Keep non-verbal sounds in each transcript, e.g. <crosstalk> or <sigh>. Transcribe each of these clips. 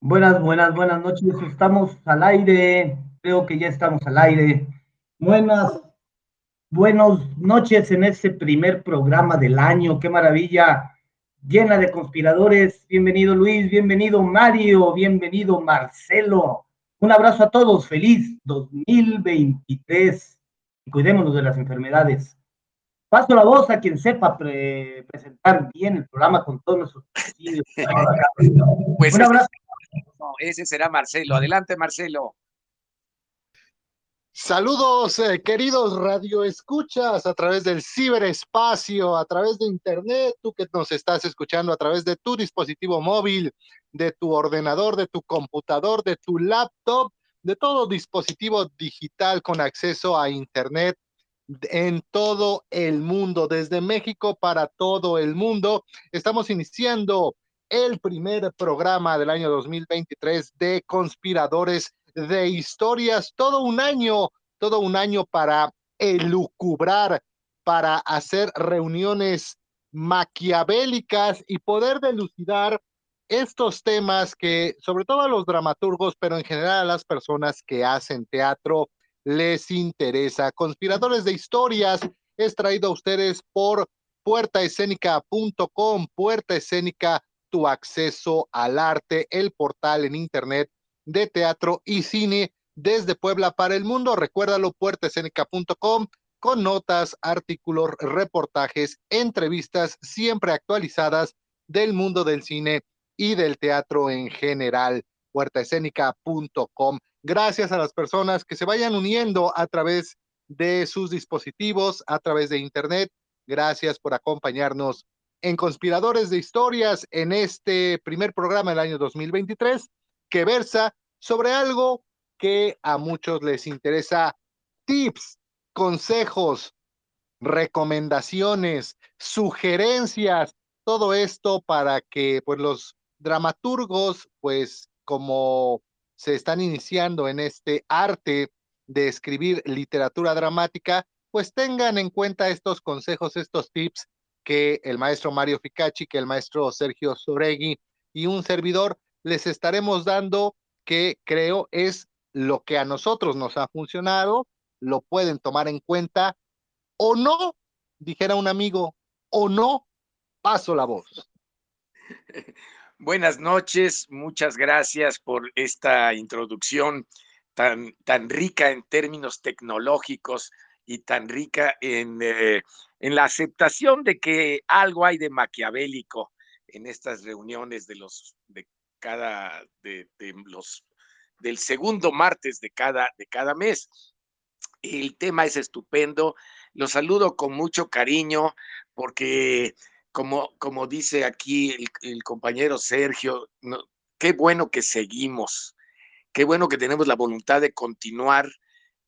Buenas, buenas, buenas noches. Estamos al aire. Creo que ya estamos al aire. Buenas, buenas noches en este primer programa del año. Qué maravilla. Llena de conspiradores. Bienvenido Luis, bienvenido Mario, bienvenido Marcelo. Un abrazo a todos. Feliz 2023. Cuidémonos de las enfermedades. Paso la voz a quien sepa pre presentar bien el programa con todos nuestros <laughs> pues Un abrazo. No, ese será Marcelo. Adelante, Marcelo. Saludos, eh, queridos radioescuchas a través del ciberespacio, a través de internet, tú que nos estás escuchando a través de tu dispositivo móvil, de tu ordenador, de tu computador, de tu laptop, de todo dispositivo digital con acceso a internet en todo el mundo, desde México para todo el mundo. Estamos iniciando el primer programa del año 2023 de Conspiradores de Historias, todo un año, todo un año para elucubrar, para hacer reuniones maquiavélicas y poder delucidar estos temas que, sobre todo a los dramaturgos, pero en general a las personas que hacen teatro, les interesa. Conspiradores de Historias es traído a ustedes por puertaescénica.com, Puerta Escénica, tu acceso al arte, el portal en internet de teatro y cine desde Puebla para el mundo. Recuérdalo, puertaescénica.com con notas, artículos, reportajes, entrevistas siempre actualizadas del mundo del cine y del teatro en general. puertaescénica.com. Gracias a las personas que se vayan uniendo a través de sus dispositivos, a través de Internet. Gracias por acompañarnos en Conspiradores de Historias en este primer programa del año 2023 que versa sobre algo que a muchos les interesa, tips, consejos, recomendaciones, sugerencias, todo esto para que pues los dramaturgos pues como se están iniciando en este arte de escribir literatura dramática, pues tengan en cuenta estos consejos, estos tips que el maestro Mario Ficacci, que el maestro Sergio Soregui y un servidor les estaremos dando que creo es lo que a nosotros nos ha funcionado, lo pueden tomar en cuenta o no, dijera un amigo, o no, paso la voz. <laughs> Buenas noches, muchas gracias por esta introducción tan, tan rica en términos tecnológicos y tan rica en, eh, en la aceptación de que algo hay de maquiavélico en estas reuniones de los de cada de, los del segundo martes de cada de cada mes. El tema es estupendo. Los saludo con mucho cariño porque como, como dice aquí el, compañero Sergio, qué bueno que seguimos, qué bueno que tenemos la voluntad de continuar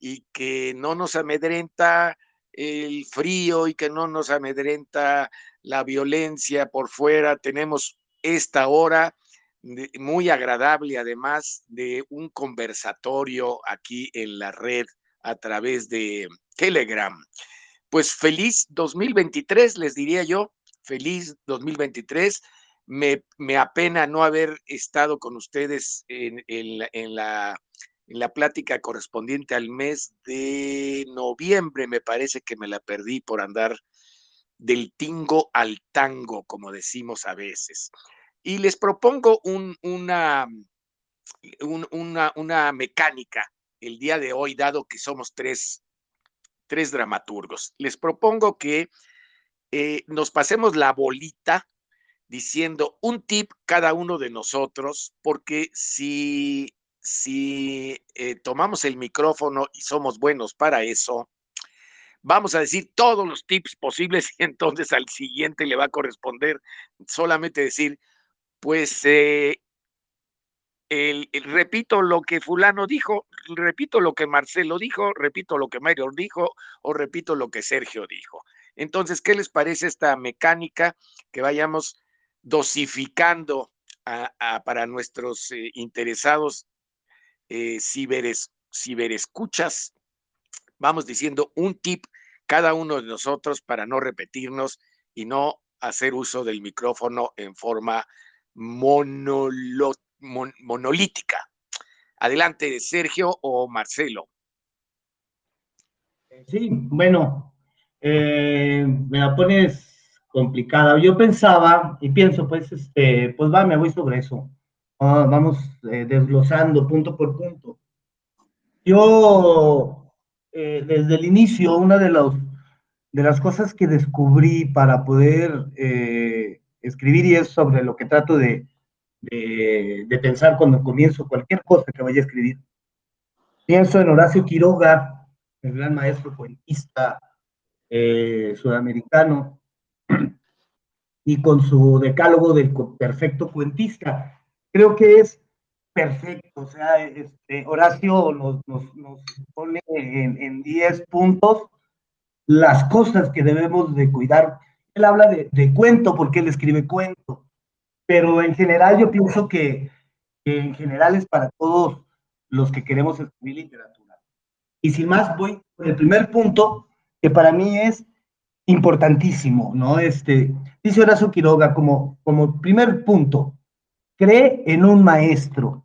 y que no nos amedrenta el frío y que no nos amedrenta la violencia por fuera. Tenemos esta hora muy agradable, además de un conversatorio aquí en la red a través de Telegram. Pues feliz 2023, les diría yo, feliz 2023. Me, me apena no haber estado con ustedes en, la, en, la, en la plática correspondiente al mes de noviembre. Me parece que me la perdí por andar del tingo al tango, como decimos a veces. Y les propongo un, una, una, una mecánica el día de hoy, dado que somos tres, tres dramaturgos. Les propongo que eh, nos pasemos la bolita diciendo un tip cada uno de nosotros, porque si, si eh, tomamos el micrófono y somos buenos para eso, vamos a decir todos los tips posibles <laughs> y entonces al siguiente le va a corresponder solamente decir, pues eh, repito lo que fulano dijo, repito lo que Marcelo dijo, repito lo que Mario dijo o repito lo que Sergio dijo. Entonces, ¿qué les parece esta mecánica que vayamos dosificando para nuestros eh, interesados eh, ciberescuchas? Vamos diciendo un tip cada uno de nosotros para no repetirnos y no hacer uso del micrófono en forma monolítica. Adelante, Sergio o Marcelo. Sí, bueno, eh, me la pones complicada. Yo pensaba y pienso, pues, este, pues va, me voy sobre eso. Ah, vamos eh, desglosando punto por punto. Yo, eh, desde el inicio, una de, los, de las cosas que descubrí para poder escribir y es sobre lo que trato de, de, pensar cuando comienzo cualquier cosa que vaya a escribir. Pienso en Horacio Quiroga, el gran maestro cuentista eh, sudamericano, <clears throat> y con su decálogo del perfecto cuentista. Creo que es perfecto, o sea, este, Horacio nos, nos, pone en 10 puntos las cosas que debemos de cuidar. Él habla de, de cuento porque él escribe cuento pero en general yo pienso que, en general es para todos los que queremos escribir literatura. Y sin más, voy con el primer punto, que para mí es importantísimo, ¿no? Este, dice Horacio Quiroga como, como primer punto, cree en un maestro,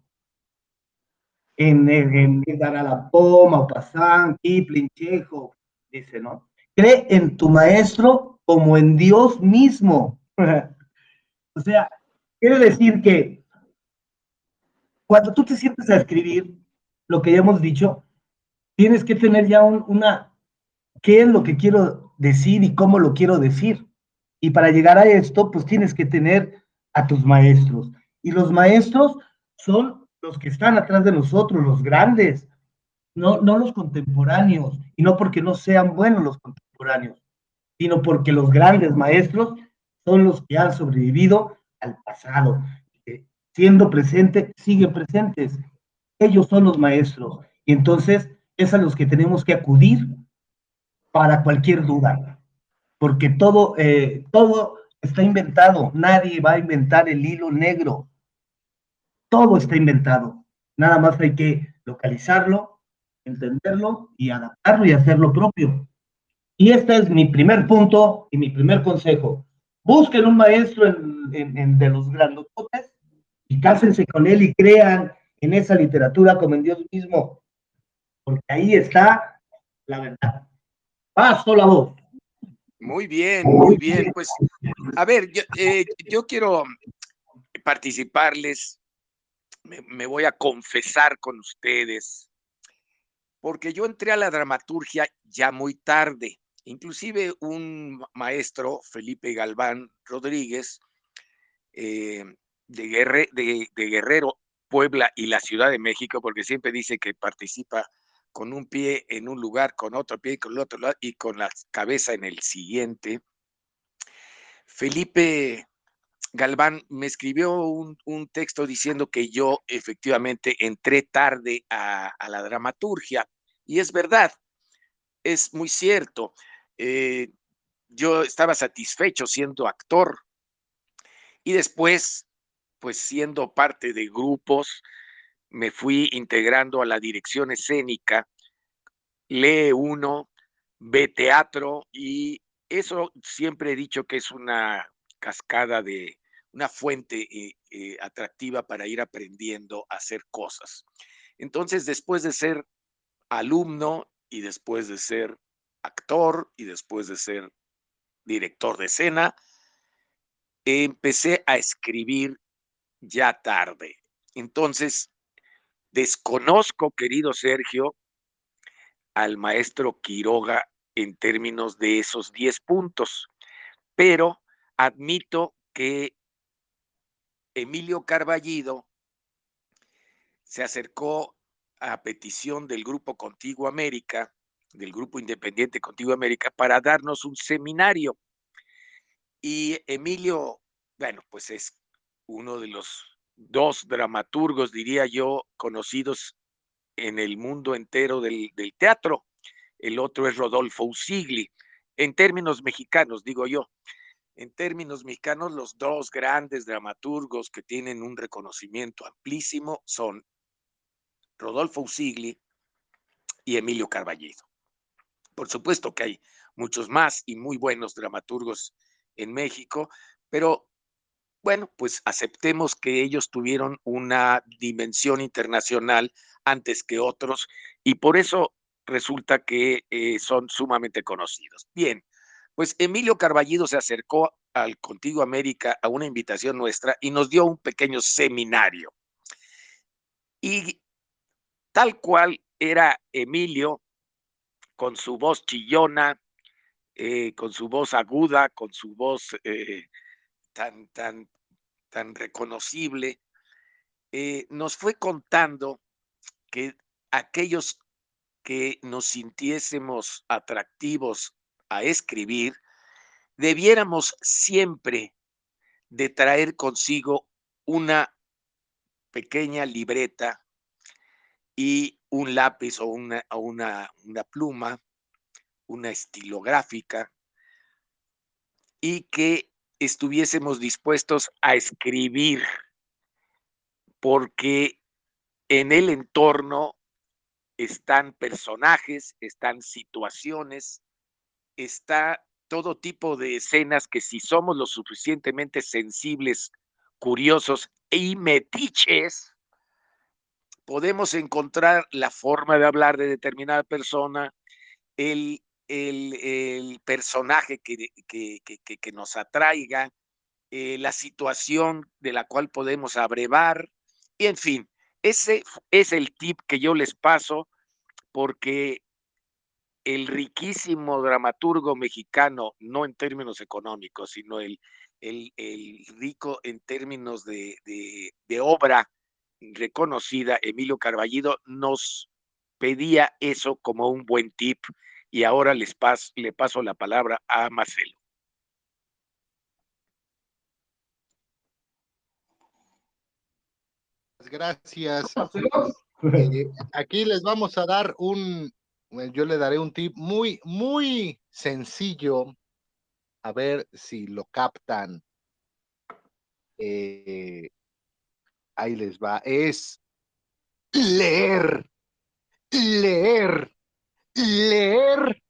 en, en, en o Pasán, Kipling, Chejo, dice, ¿no? Cree en tu maestro como en Dios mismo. <laughs> o sea, Quiere decir que cuando tú te sientes a escribir, lo que ya hemos dicho, tienes que tener ya una, qué es lo que quiero decir y cómo lo quiero decir. Y para llegar a esto, pues tienes que tener a tus maestros. Y los maestros son los que están atrás de nosotros, los grandes, no, no los contemporáneos. Y no porque no sean buenos los contemporáneos, sino porque los grandes maestros son los que han sobrevivido al pasado. siendo presente, siguen presentes. Ellos son los maestros. Y entonces es a los que tenemos que acudir para cualquier duda. Porque todo, eh, todo está inventado. Nadie va a inventar el hilo negro. Todo está inventado. Nada más hay que localizarlo, entenderlo y adaptarlo y hacerlo propio. Y este es mi primer punto y mi primer consejo. Busquen un maestro en, de los grandototes y cásense con él y crean en esa literatura como en Dios mismo, porque ahí está la verdad. Paso la voz. Muy bien, muy bien. Pues, a ver, yo, eh, yo quiero participarles, me, voy a confesar con ustedes, porque yo entré a la dramaturgia ya muy tarde. Inclusive un maestro, Felipe Galván Rodríguez, eh, de, de, Guerrero, Puebla y la Ciudad de México, porque siempre dice que participa con un pie en un lugar, con otro pie con el otro lado y con la cabeza en el siguiente. Felipe Galván me escribió un, texto diciendo que yo efectivamente entré tarde a, la dramaturgia. Y es verdad, es muy cierto. Eh, yo estaba satisfecho siendo actor y después, pues siendo parte de grupos, me fui integrando a la dirección escénica, lee uno, ve teatro y eso siempre he dicho que es una cascada de una fuente eh, eh, atractiva para ir aprendiendo a hacer cosas. Entonces, después de ser alumno y después de ser actor y después de ser director de escena, empecé a escribir ya tarde. Entonces, desconozco, querido Sergio, al maestro Quiroga en términos de esos 10 puntos, pero admito que Emilio Carballido se acercó a petición del Grupo Contigo América del Grupo Independiente Contigo América para darnos un seminario. Y Emilio, bueno, pues es uno de los dos dramaturgos, diría yo, conocidos en el mundo entero del, teatro. El otro es Rodolfo Usigli. En términos mexicanos, digo yo, en términos mexicanos, los dos grandes dramaturgos que tienen un reconocimiento amplísimo son Rodolfo Usigli y Emilio Carballido. Por supuesto que hay muchos más y muy buenos dramaturgos en México, pero bueno, pues aceptemos que ellos tuvieron una dimensión internacional antes que otros y por eso resulta que eh, son sumamente conocidos. Bien, pues Emilio Carballido se acercó al Contigo América a una invitación nuestra y nos dio un pequeño seminario. Y tal cual era Emilio, con su voz chillona, eh, con su voz aguda, con su voz eh, tan, tan, tan reconocible, eh, nos fue contando que aquellos que nos sintiésemos atractivos a escribir, debiéramos siempre de traer consigo una pequeña libreta y un lápiz o una, una, pluma, una estilográfica, y que estuviésemos dispuestos a escribir, porque en el entorno están personajes, están situaciones, está todo tipo de escenas que si somos lo suficientemente sensibles, curiosos y metiches, podemos encontrar la forma de hablar de determinada persona, el, el, personaje que, que, nos atraiga, eh, la situación de la cual podemos abrevar, y en fin, ese es el tip que yo les paso porque el riquísimo dramaturgo mexicano, no en términos económicos, sino el, el, rico en términos de, de, obra reconocida, Emilio Carballido, nos pedía eso como un buen tip y ahora les le paso la palabra a Marcelo. Gracias. Eh, aquí les vamos a dar un, yo le daré un tip muy, muy sencillo. A ver si lo captan. Eh, ahí les va. Es leer, leer, leer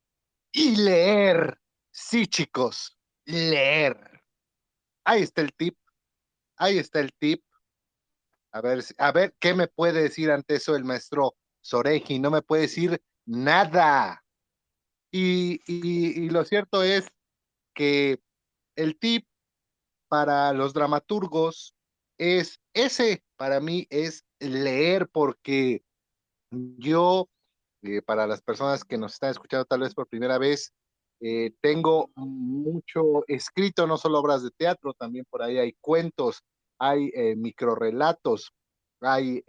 y leer. Sí, chicos, leer. Ahí está el tip. Ahí está el tip. A ver, a ver, ¿qué me puede decir ante eso el maestro Soreji? No me puede decir nada. Y, lo cierto es que el tip para los dramaturgos es ese, para mí es leer, porque yo, eh, para las personas que nos están escuchando tal vez por primera vez, eh, tengo mucho escrito, no solo obras de teatro, también por ahí hay cuentos, hay eh, microrelatos, hay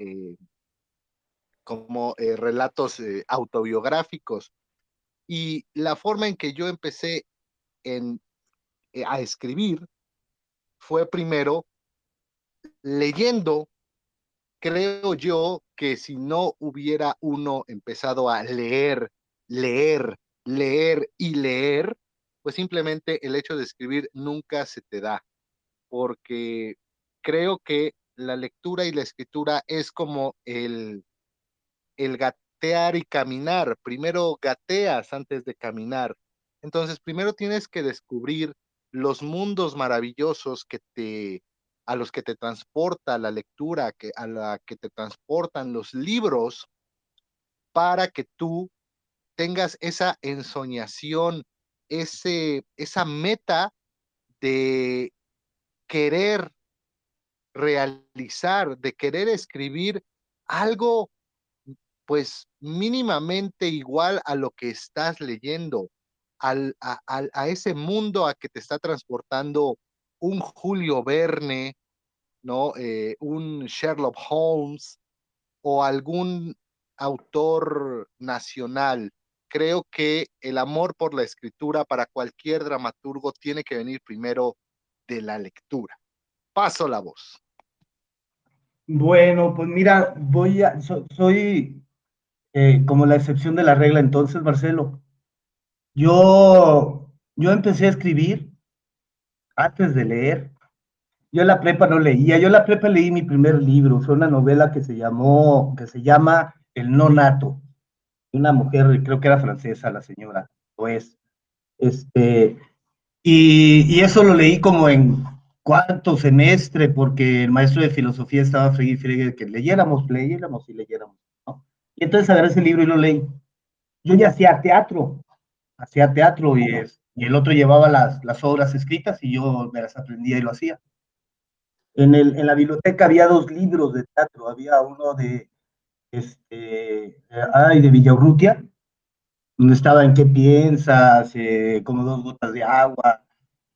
como eh, relatos eh, autobiográficos. Y la forma en que yo empecé en, eh, a escribir fue primero leyendo. Creo yo que si no hubiera uno empezado a leer, leer, leer y leer, pues simplemente el hecho de escribir nunca se te da, porque creo que la lectura y la escritura es como el, el gatear y caminar. Primero gateas antes de caminar. Entonces, primero tienes que descubrir los mundos maravillosos que te a los que te transporta la lectura, que, a la que te transportan los libros, para que tú tengas esa ensoñación, ese, esa meta de querer realizar, de querer escribir algo pues mínimamente igual a lo que estás leyendo, al, a, a, ese mundo a que te está transportando un Julio Verne, ¿no? Eh, un Sherlock Holmes o algún autor nacional. Creo que el amor por la escritura para cualquier dramaturgo tiene que venir primero de la lectura. Paso la voz. Bueno, pues mira, voy a, soy eh, como la excepción de la regla entonces, Marcelo. Yo, yo empecé a escribir antes de leer. Yo en la prepa no leía, yo en la prepa leí mi primer libro, fue una novela que se llamó, que se llama El no nato. Una mujer, creo que era francesa la señora, o es. Este, y, eso lo leí como en cuarto semestre, porque el maestro de filosofía estaba fregué que leyéramos, leyéramos y leyéramos. Y entonces agarré ese libro y lo leí. Yo ya hacía teatro, hacía teatro y, y el otro llevaba las, las obras escritas y yo me las aprendía y lo hacía. En, el, en la biblioteca había dos libros de teatro, había uno de, este, ay, de Villaurrutia, donde estaba en qué piensas, eh, como dos gotas de agua,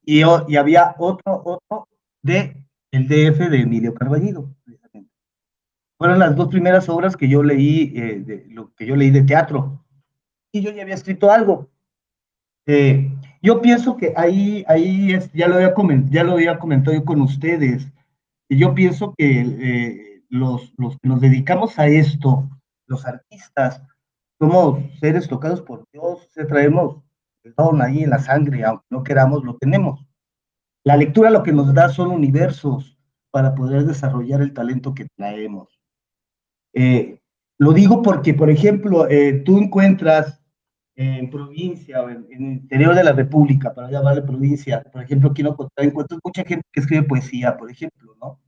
y, y, había otro, otro de el DF de Emilio Carballido. Fueron las dos primeras obras que yo leí, eh, de, lo que yo leí de teatro, y yo ya había escrito algo. Eh, yo pienso que ahí, ahí es, ya, lo había comentado, ya lo había comentado yo con ustedes, y yo pienso que eh, los, los que nos dedicamos a esto, los artistas, somos seres tocados por Dios, se traemos el don ahí en la sangre, aunque no queramos, lo tenemos. La lectura lo que nos da son universos para poder desarrollar el talento que traemos. Eh, lo digo porque, por ejemplo, eh, tú encuentras en provincia o en, el interior de la República, para llamarle provincia, por ejemplo, aquí no encuentras mucha gente que escribe poesía, por ejemplo, ¿no?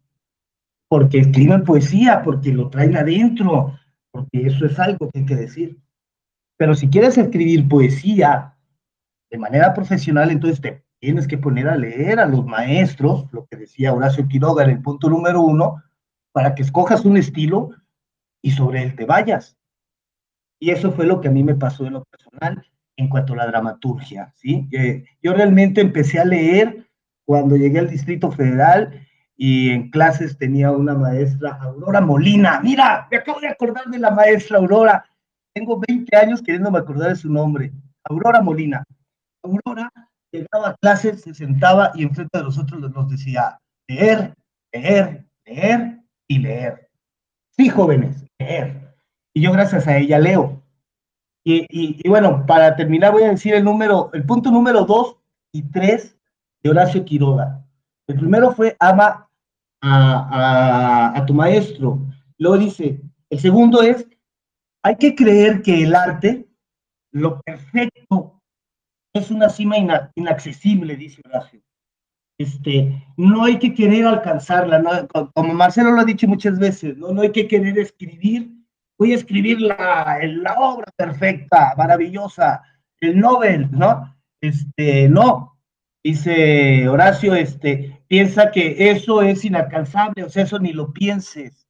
Porque escriben poesía, porque lo traen adentro, porque eso es algo que hay que decir. Pero si quieres escribir poesía de manera profesional, entonces te tienes que poner a leer a los maestros, lo que decía Horacio Quiroga en el punto número uno, para que escojas un estilo y sobre él te vayas. Y eso fue lo que a mí me pasó en lo personal en cuanto a la dramaturgia, ¿sí? yo realmente empecé a leer cuando llegué al Distrito Federal y en clases tenía una maestra, Aurora Molina. Mira, me acabo de acordar de la maestra Aurora. Tengo 20 años queriéndome acordar de su nombre. Aurora Molina. Aurora llegaba a clases, se sentaba y enfrente de nosotros nos decía, leer, leer, leer y leer. Sí, jóvenes, y yo gracias a ella leo. Y, y, bueno, para terminar voy a decir el número, el punto número dos y tres de Horacio Quiroga. El primero fue ama a, a, a tu maestro. Luego dice, el segundo es, hay que creer que el arte, lo perfecto, es una cima inaccesible, dice Horacio. Este, no hay que querer alcanzarla, como Marcelo lo ha dicho muchas veces, ¿no? no hay que querer escribir voy a escribir la, la obra perfecta, maravillosa, el Nobel, ¿no? Este, no, dice Horacio, este, piensa que eso es inalcanzable, o sea, eso ni lo pienses.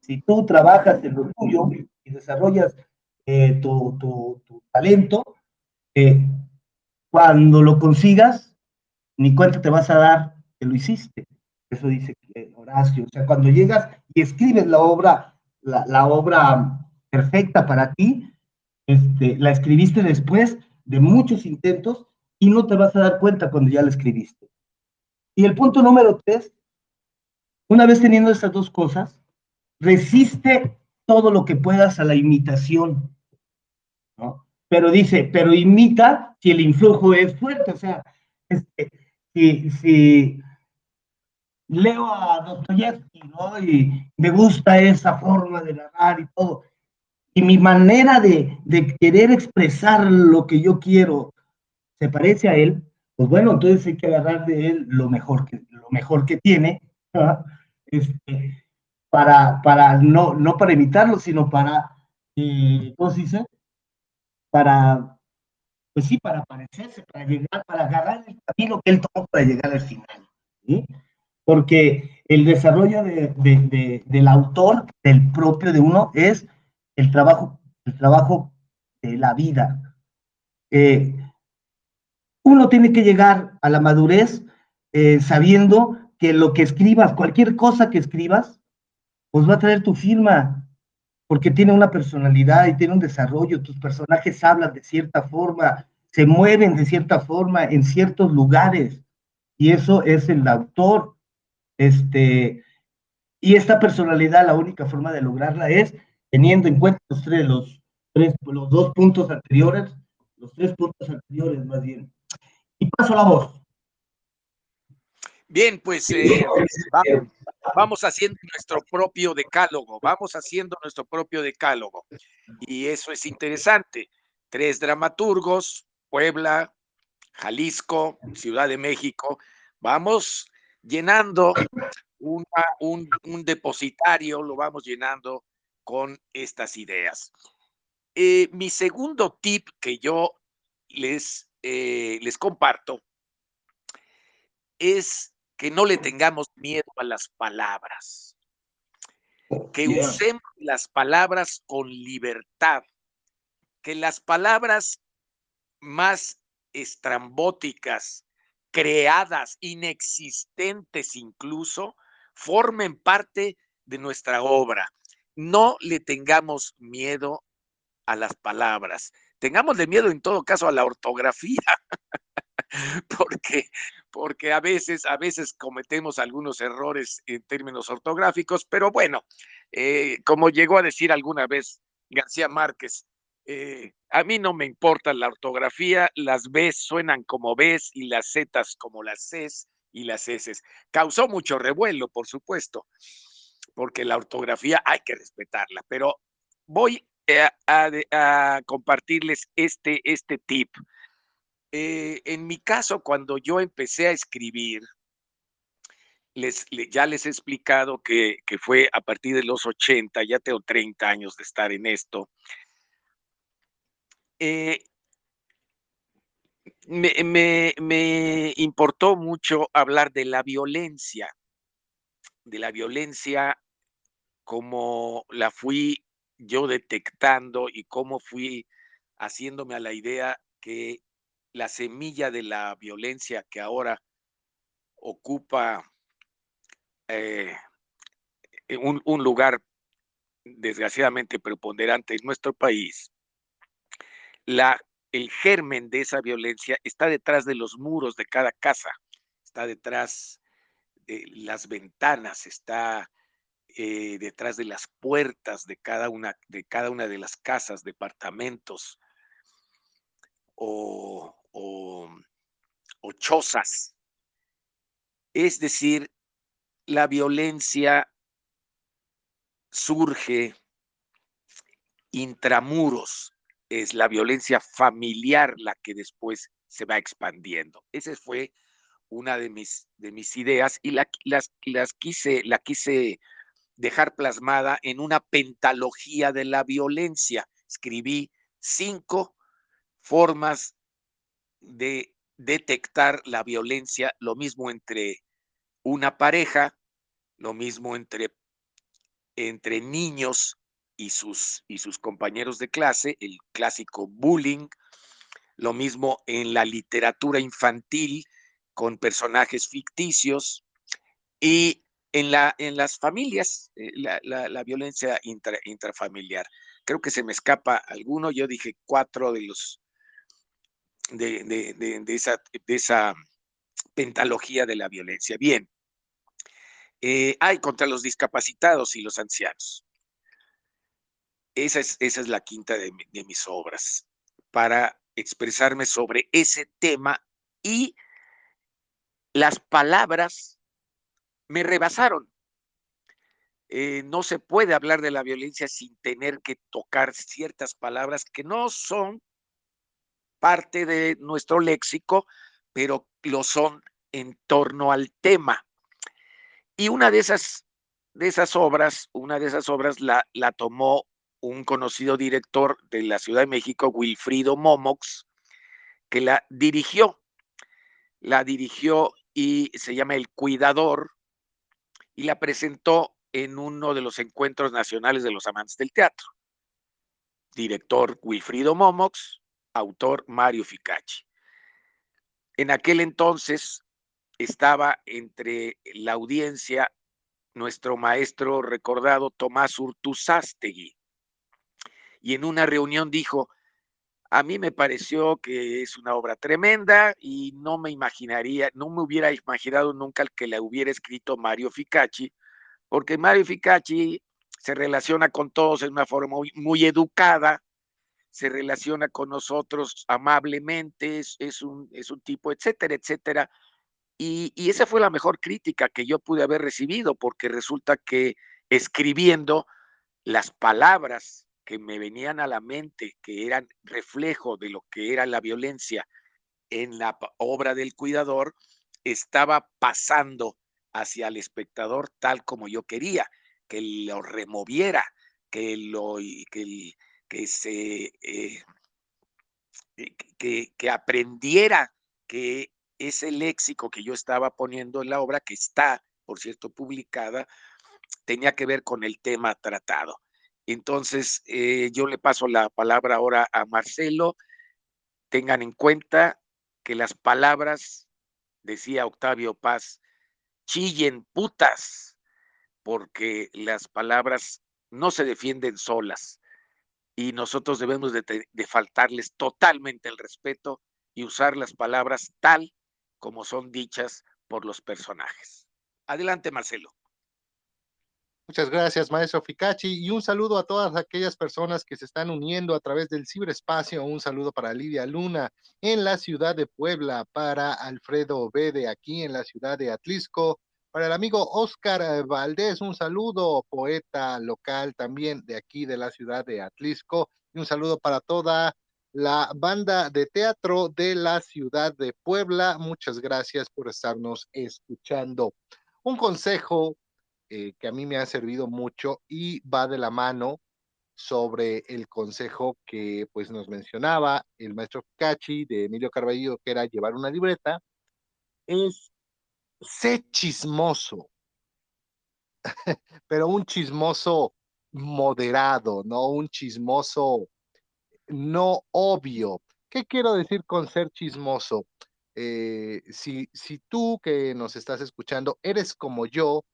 Si tú trabajas en lo tuyo y desarrollas eh, tu, tu, talento, eh, cuando lo consigas, ni cuenta te vas a dar que lo hiciste. Eso dice Horacio. O sea, cuando llegas y escribes la obra la, obra perfecta para ti, este, la escribiste después de muchos intentos y no te vas a dar cuenta cuando ya la escribiste. Y el punto número tres, una vez teniendo estas dos cosas, resiste todo lo que puedas a la imitación. Pero dice, pero imita si el influjo es fuerte, o sea, este, si, leo a Dostoyevsky, ¿no? Y me gusta esa forma de narrar y todo. Y mi manera de, de, querer expresar lo que yo quiero se parece a él, pues bueno, entonces hay que agarrar de él lo mejor que, lo mejor que tiene, este, para, para no, no para imitarlo, sino para, eh, ¿cómo se dice? Para, pues sí, para parecerse, para llegar, para agarrar el camino que él tomó para llegar al final. porque el desarrollo del autor, del propio de uno, es el trabajo, el trabajo de la vida. Eh, uno tiene que llegar a la madurez eh, sabiendo que lo que escribas, cualquier cosa que escribas, pues va a traer tu firma, porque tiene una personalidad y tiene un desarrollo, tus personajes hablan de cierta forma, se mueven de cierta forma en ciertos lugares, y eso es el autor este, y esta personalidad, la única forma de lograrla es teniendo en cuenta los tres, los tres, los dos puntos anteriores, los tres puntos anteriores más bien. Y paso la voz. Bien, pues eh, vamos, vamos, haciendo nuestro propio decálogo, vamos haciendo nuestro propio decálogo. Y eso es interesante. Tres dramaturgos, Puebla, Jalisco, Ciudad de México. Vamos llenando un, un, depositario, lo vamos llenando con estas ideas. Eh, mi segundo tip que yo les, eh, les comparto es que no le tengamos miedo a las palabras, que usemos las palabras con libertad, que las palabras más estrambóticas, creadas, inexistentes incluso, formen parte de nuestra obra. No le tengamos miedo a las palabras. Tengamos de miedo en todo caso a la ortografía, <laughs> porque, porque a veces, a veces cometemos algunos errores en términos ortográficos, pero bueno, eh, como llegó a decir alguna vez García Márquez, eh, a mí no me importa la ortografía, las Bs suenan como Bs y las Cs como las Cs y las S. Causó mucho revuelo, por supuesto, porque la ortografía hay que respetarla, pero voy a, compartirles este, este tip. Eh, en mi caso, cuando yo empecé a escribir, les, ya les he explicado que, fue a partir de los 80, ya tengo 30 años de estar en esto. Eh, me, me, me importó mucho hablar de la violencia, de la violencia como la fui yo detectando y cómo fui haciéndome a la idea que la semilla de la violencia que ahora ocupa eh, un, un, lugar desgraciadamente preponderante en nuestro país, la, el germen de esa violencia está detrás de los muros de cada casa, está detrás de las ventanas, está eh, detrás de las puertas de cada, una, de cada una de las casas, departamentos o, chozas. Es decir, la violencia surge intramuros, es la violencia familiar la que después se va expandiendo. Esa fue una de mis, de mis ideas y la, las, las quise, la quise dejar plasmada en una pentalogía de la violencia. Escribí cinco formas de detectar la violencia, lo mismo entre una pareja, lo mismo entre, entre niños y sus, y sus compañeros de clase, el clásico bullying, lo mismo en la literatura infantil con personajes ficticios y en, la, en las familias, eh, la, violencia intrafamiliar. Creo que se me escapa alguno, yo dije cuatro de los de, esa, esa pentalogía de la violencia. Bien, eh, hay contra los discapacitados y los ancianos. Esa es, esa es la quinta de, mis obras, para expresarme sobre ese tema y las palabras me rebasaron. Eh, no se puede hablar de la violencia sin tener que tocar ciertas palabras que no son parte de nuestro léxico, pero lo son en torno al tema. Y una de esas, de esas obras, una de esas obras la, la tomó un conocido director de la Ciudad de México, Wilfrido Momox, que la dirigió. La dirigió y se llama El Cuidador y la presentó en uno de los encuentros nacionales de los amantes del teatro. Director Wilfrido Momox, autor Mario Ficacci. En aquel entonces estaba entre la audiencia nuestro maestro recordado Tomás Urtuzástegui, y en una reunión dijo, a mí me pareció que es una obra tremenda y no me imaginaría, no me hubiera imaginado nunca que la hubiera escrito Mario Ficacci, porque Mario Ficacci se relaciona con todos en una forma muy, educada, se relaciona con nosotros amablemente, es, un, es un tipo, etcétera, etcétera. Y, y, esa fue la mejor crítica que yo pude haber recibido, porque resulta que escribiendo las palabras que me venían a la mente, que eran reflejo de lo que era la violencia en la obra del cuidador, estaba pasando hacia el espectador tal como yo quería, que lo removiera, que lo que, que se eh, que, que aprendiera que ese léxico que yo estaba poniendo en la obra, que está, por cierto, publicada, tenía que ver con el tema tratado. Entonces, eh, yo le paso la palabra ahora a Marcelo. Tengan en cuenta que las palabras, decía Octavio Paz, chillen putas, porque las palabras no se defienden solas y nosotros debemos de, faltarles totalmente el respeto y usar las palabras tal como son dichas por los personajes. Adelante, Marcelo. Muchas gracias, maestro Ficachi, y un saludo a todas aquellas personas que se están uniendo a través del ciberespacio. Un saludo para Lidia Luna en la ciudad de Puebla, para Alfredo Obede aquí en la ciudad de Atlisco, para el amigo Oscar Valdés, un saludo, poeta local también de aquí de la ciudad de Atlisco, y un saludo para toda la banda de teatro de la ciudad de Puebla. Muchas gracias por estarnos escuchando. Un consejo eh, que a mí me ha servido mucho y va de la mano sobre el consejo que pues nos mencionaba el maestro Cachi de Emilio Carballo, que era llevar una libreta, es sé chismoso, <laughs> pero un chismoso moderado, no un chismoso no obvio. ¿Qué quiero decir con ser chismoso? Eh, si, si tú que nos estás escuchando eres como yo,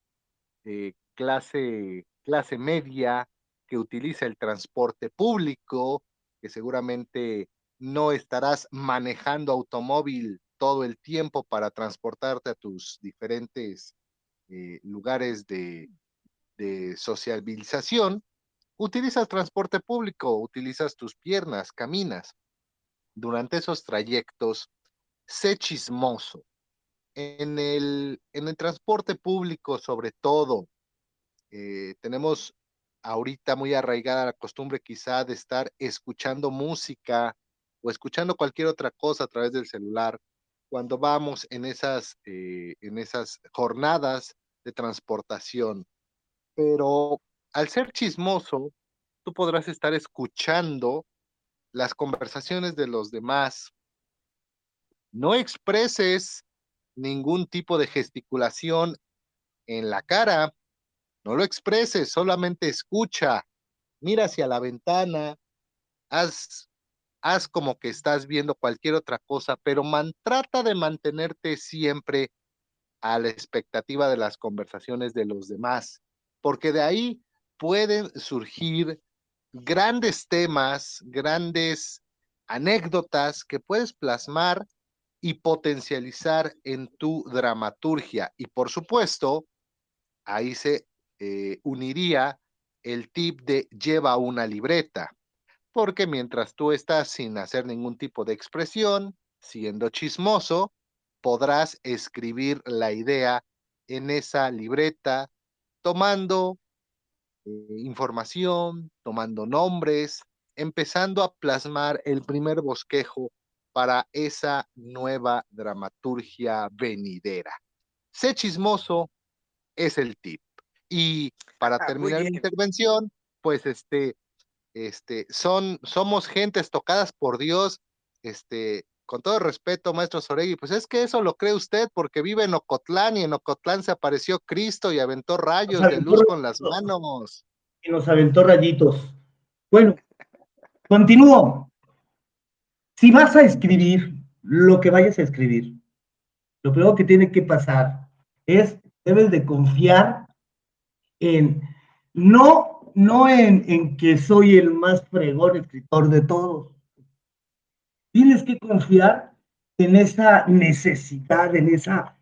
eh, clase, clase media que utiliza el transporte público, que seguramente no estarás manejando automóvil todo el tiempo para transportarte a tus diferentes eh, lugares de, de sociabilización, utilizas transporte público, utilizas tus piernas, caminas. Durante esos trayectos, sé chismoso, en el, en el transporte público, sobre todo, eh, tenemos ahorita muy arraigada la costumbre quizá de estar escuchando música o escuchando cualquier otra cosa a través del celular cuando vamos en esas, eh, en esas jornadas de transportación. Pero al ser chismoso, tú podrás estar escuchando las conversaciones de los demás. No expreses ningún tipo de gesticulación en la cara, no lo expreses, solamente escucha, mira hacia la ventana, haz, haz como que estás viendo cualquier otra cosa, pero trata de mantenerte siempre a la expectativa de las conversaciones de los demás, porque de ahí pueden surgir grandes temas, grandes anécdotas que puedes plasmar y potencializar en tu dramaturgia. Y por supuesto, ahí se eh, uniría el tip de lleva una libreta, porque mientras tú estás sin hacer ningún tipo de expresión, siendo chismoso, podrás escribir la idea en esa libreta, tomando eh, información, tomando nombres, empezando a plasmar el primer bosquejo para esa nueva dramaturgia venidera. Sé chismoso es el tip. Y para ah, terminar mi intervención, pues este, este, son, somos gentes tocadas por Dios, este, con todo respeto, maestro Soregui, pues es que eso lo cree usted porque vive en Ocotlán y en Ocotlán se apareció Cristo y aventó rayos de luz con las manos. Y nos aventó rayitos. Bueno, continúo. Si vas a escribir lo que vayas a escribir, lo primero que tiene que pasar es, debes de confiar en, no, no en, en que soy el más fregón escritor de todos. Tienes que confiar en esa necesidad, en esa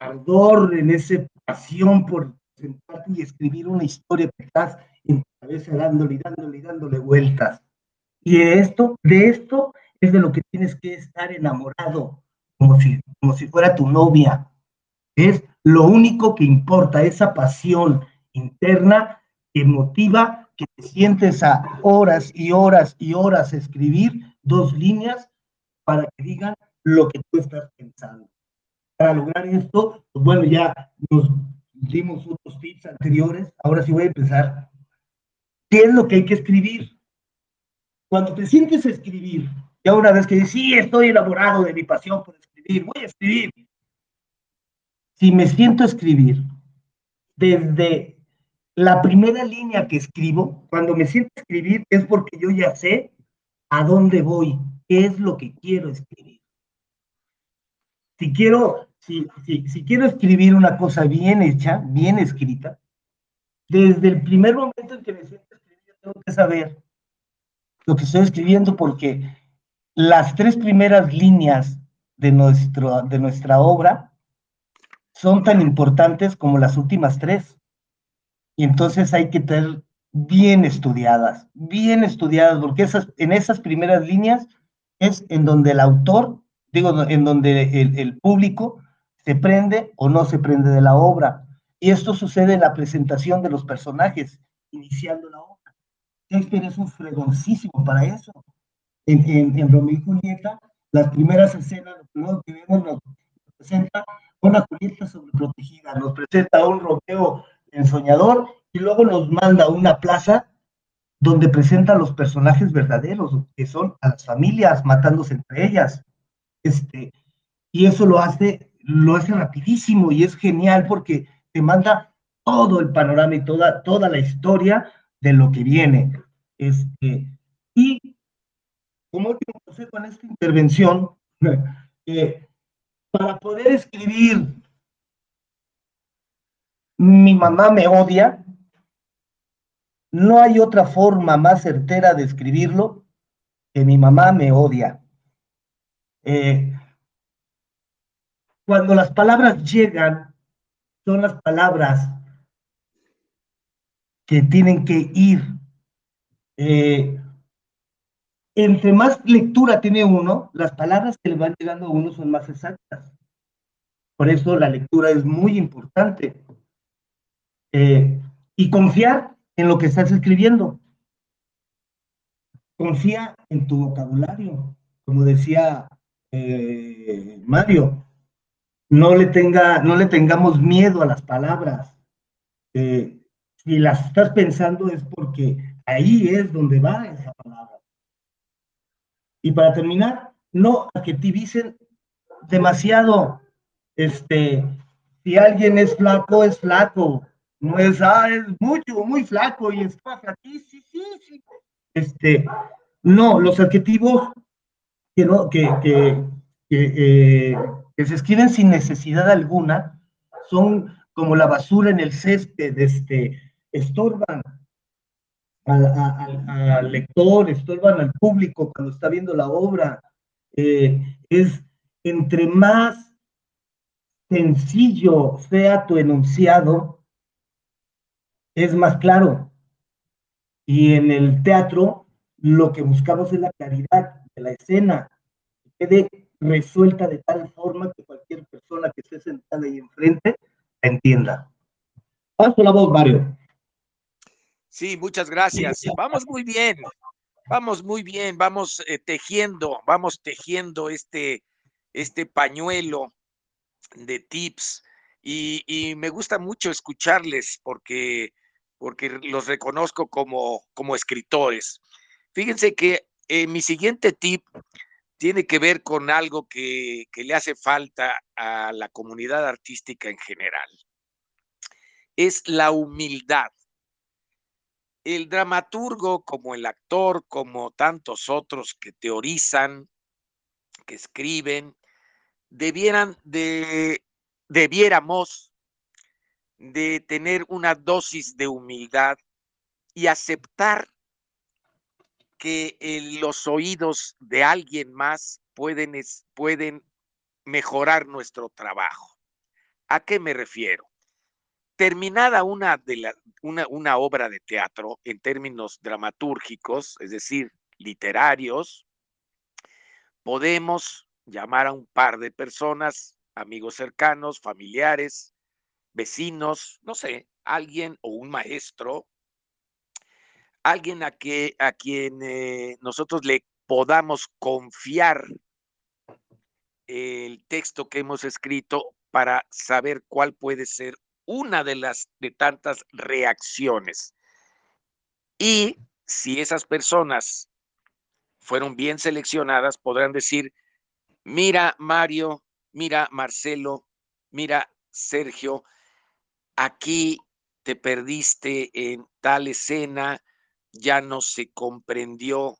ardor, en esa pasión por sentarte y escribir una historia que estás en tu cabeza dándole y dándole y dándole vueltas. Y esto, de esto es de lo que tienes que estar enamorado, como si, como si fuera tu novia. Es lo único que importa, esa pasión interna que motiva que te sientes a horas y horas y horas escribir dos líneas para que digan lo que tú estás pensando. para lograr esto, pues bueno, ya nos dimos otros tips anteriores, ahora sí voy a empezar. ¿Qué es lo que hay que escribir? Cuando te sientes a escribir, ya una vez que dices, sí, estoy enamorado de mi pasión por escribir, voy a escribir. Si me siento a escribir, desde la primera línea que escribo, cuando me siento escribir, es porque yo ya sé a dónde voy, qué es lo que quiero escribir. Si quiero, si, si, quiero escribir una cosa bien hecha, bien escrita, desde el primer momento en que me siento escribir, tengo que saber lo que estoy escribiendo porque las tres primeras líneas de, nuestro, de nuestra obra son tan importantes como las últimas tres. Entonces hay que tener bien estudiadas, bien estudiadas, porque esas, en esas primeras líneas es en donde el autor, digo, en donde el, el público se prende o no se prende de la obra. Y esto sucede en la presentación de los personajes, iniciando la obra. Shakespeare es un fregoncísimo para eso. En, en, en Romeo y Julieta, las primeras escenas, lo primero que vemos nos presenta una Julieta sobreprotegida, nos presenta un Romeo ensoñador y luego nos manda a una plaza donde presenta a los personajes verdaderos, que son a las familias matándose entre ellas. Este, y eso lo hace, lo hace rapidísimo y es genial porque te manda todo el panorama y toda, toda la historia de lo que viene. Este, y como último consejo en esta intervención, <laughs> eh, para poder escribir mi mamá me odia, no hay otra forma más certera de escribirlo que mi mamá me odia. Eh, cuando las palabras llegan, son las palabras que tienen que ir. Eh, entre más lectura tiene uno, las palabras que le van llegando a uno son más exactas. Por eso la lectura es muy importante. Eh, y confiar en lo que estás escribiendo. Confía en tu vocabulario, como decía eh, Mario. No le, tenga, no le tengamos miedo a las palabras. Eh, si las estás pensando es porque ahí es donde va esa palabra. Y para terminar, no adjetivicen demasiado. Este, si alguien es flaco, es flaco no es, ah, es mucho, muy flaco y está sí, sí, sí. Este, no, los adjetivos que, no, que, que, que, eh, que se escriben sin necesidad alguna son como la basura en el césped, este, estorban al, al, lector, estorban al público cuando está viendo la obra. Eh, es entre más sencillo sea tu enunciado, es más claro. Y en el teatro lo que buscamos es la claridad de la escena, que quede resuelta de tal forma que cualquier persona que esté sentada ahí enfrente la entienda. Paso la voz, Mario. Sí, muchas gracias. Vamos muy bien, vamos muy bien, vamos eh, tejiendo, vamos tejiendo este, este pañuelo de tips y, y, me gusta mucho escucharles porque porque los reconozco como, como escritores. Fíjense que eh, mi siguiente tip tiene que ver con algo que, que le hace falta a la comunidad artística en general. Es la humildad. El dramaturgo, como el actor, como tantos otros que teorizan, que escriben, debieran de, debiéramos de tener una dosis de humildad y aceptar que los oídos de alguien más pueden, pueden mejorar nuestro trabajo. ¿A qué me refiero? Terminada una, de la, una, una obra de teatro en términos dramatúrgicos, es decir, literarios, podemos llamar a un par de personas, amigos cercanos, familiares, vecinos, no sé, alguien o un maestro, alguien a, que, a quien eh, nosotros le podamos confiar el texto que hemos escrito para saber cuál puede ser una de las de tantas reacciones. Y si esas personas fueron bien seleccionadas, podrán decir, mira Mario, mira Marcelo, mira Sergio, aquí te perdiste en tal escena, ya no se comprendió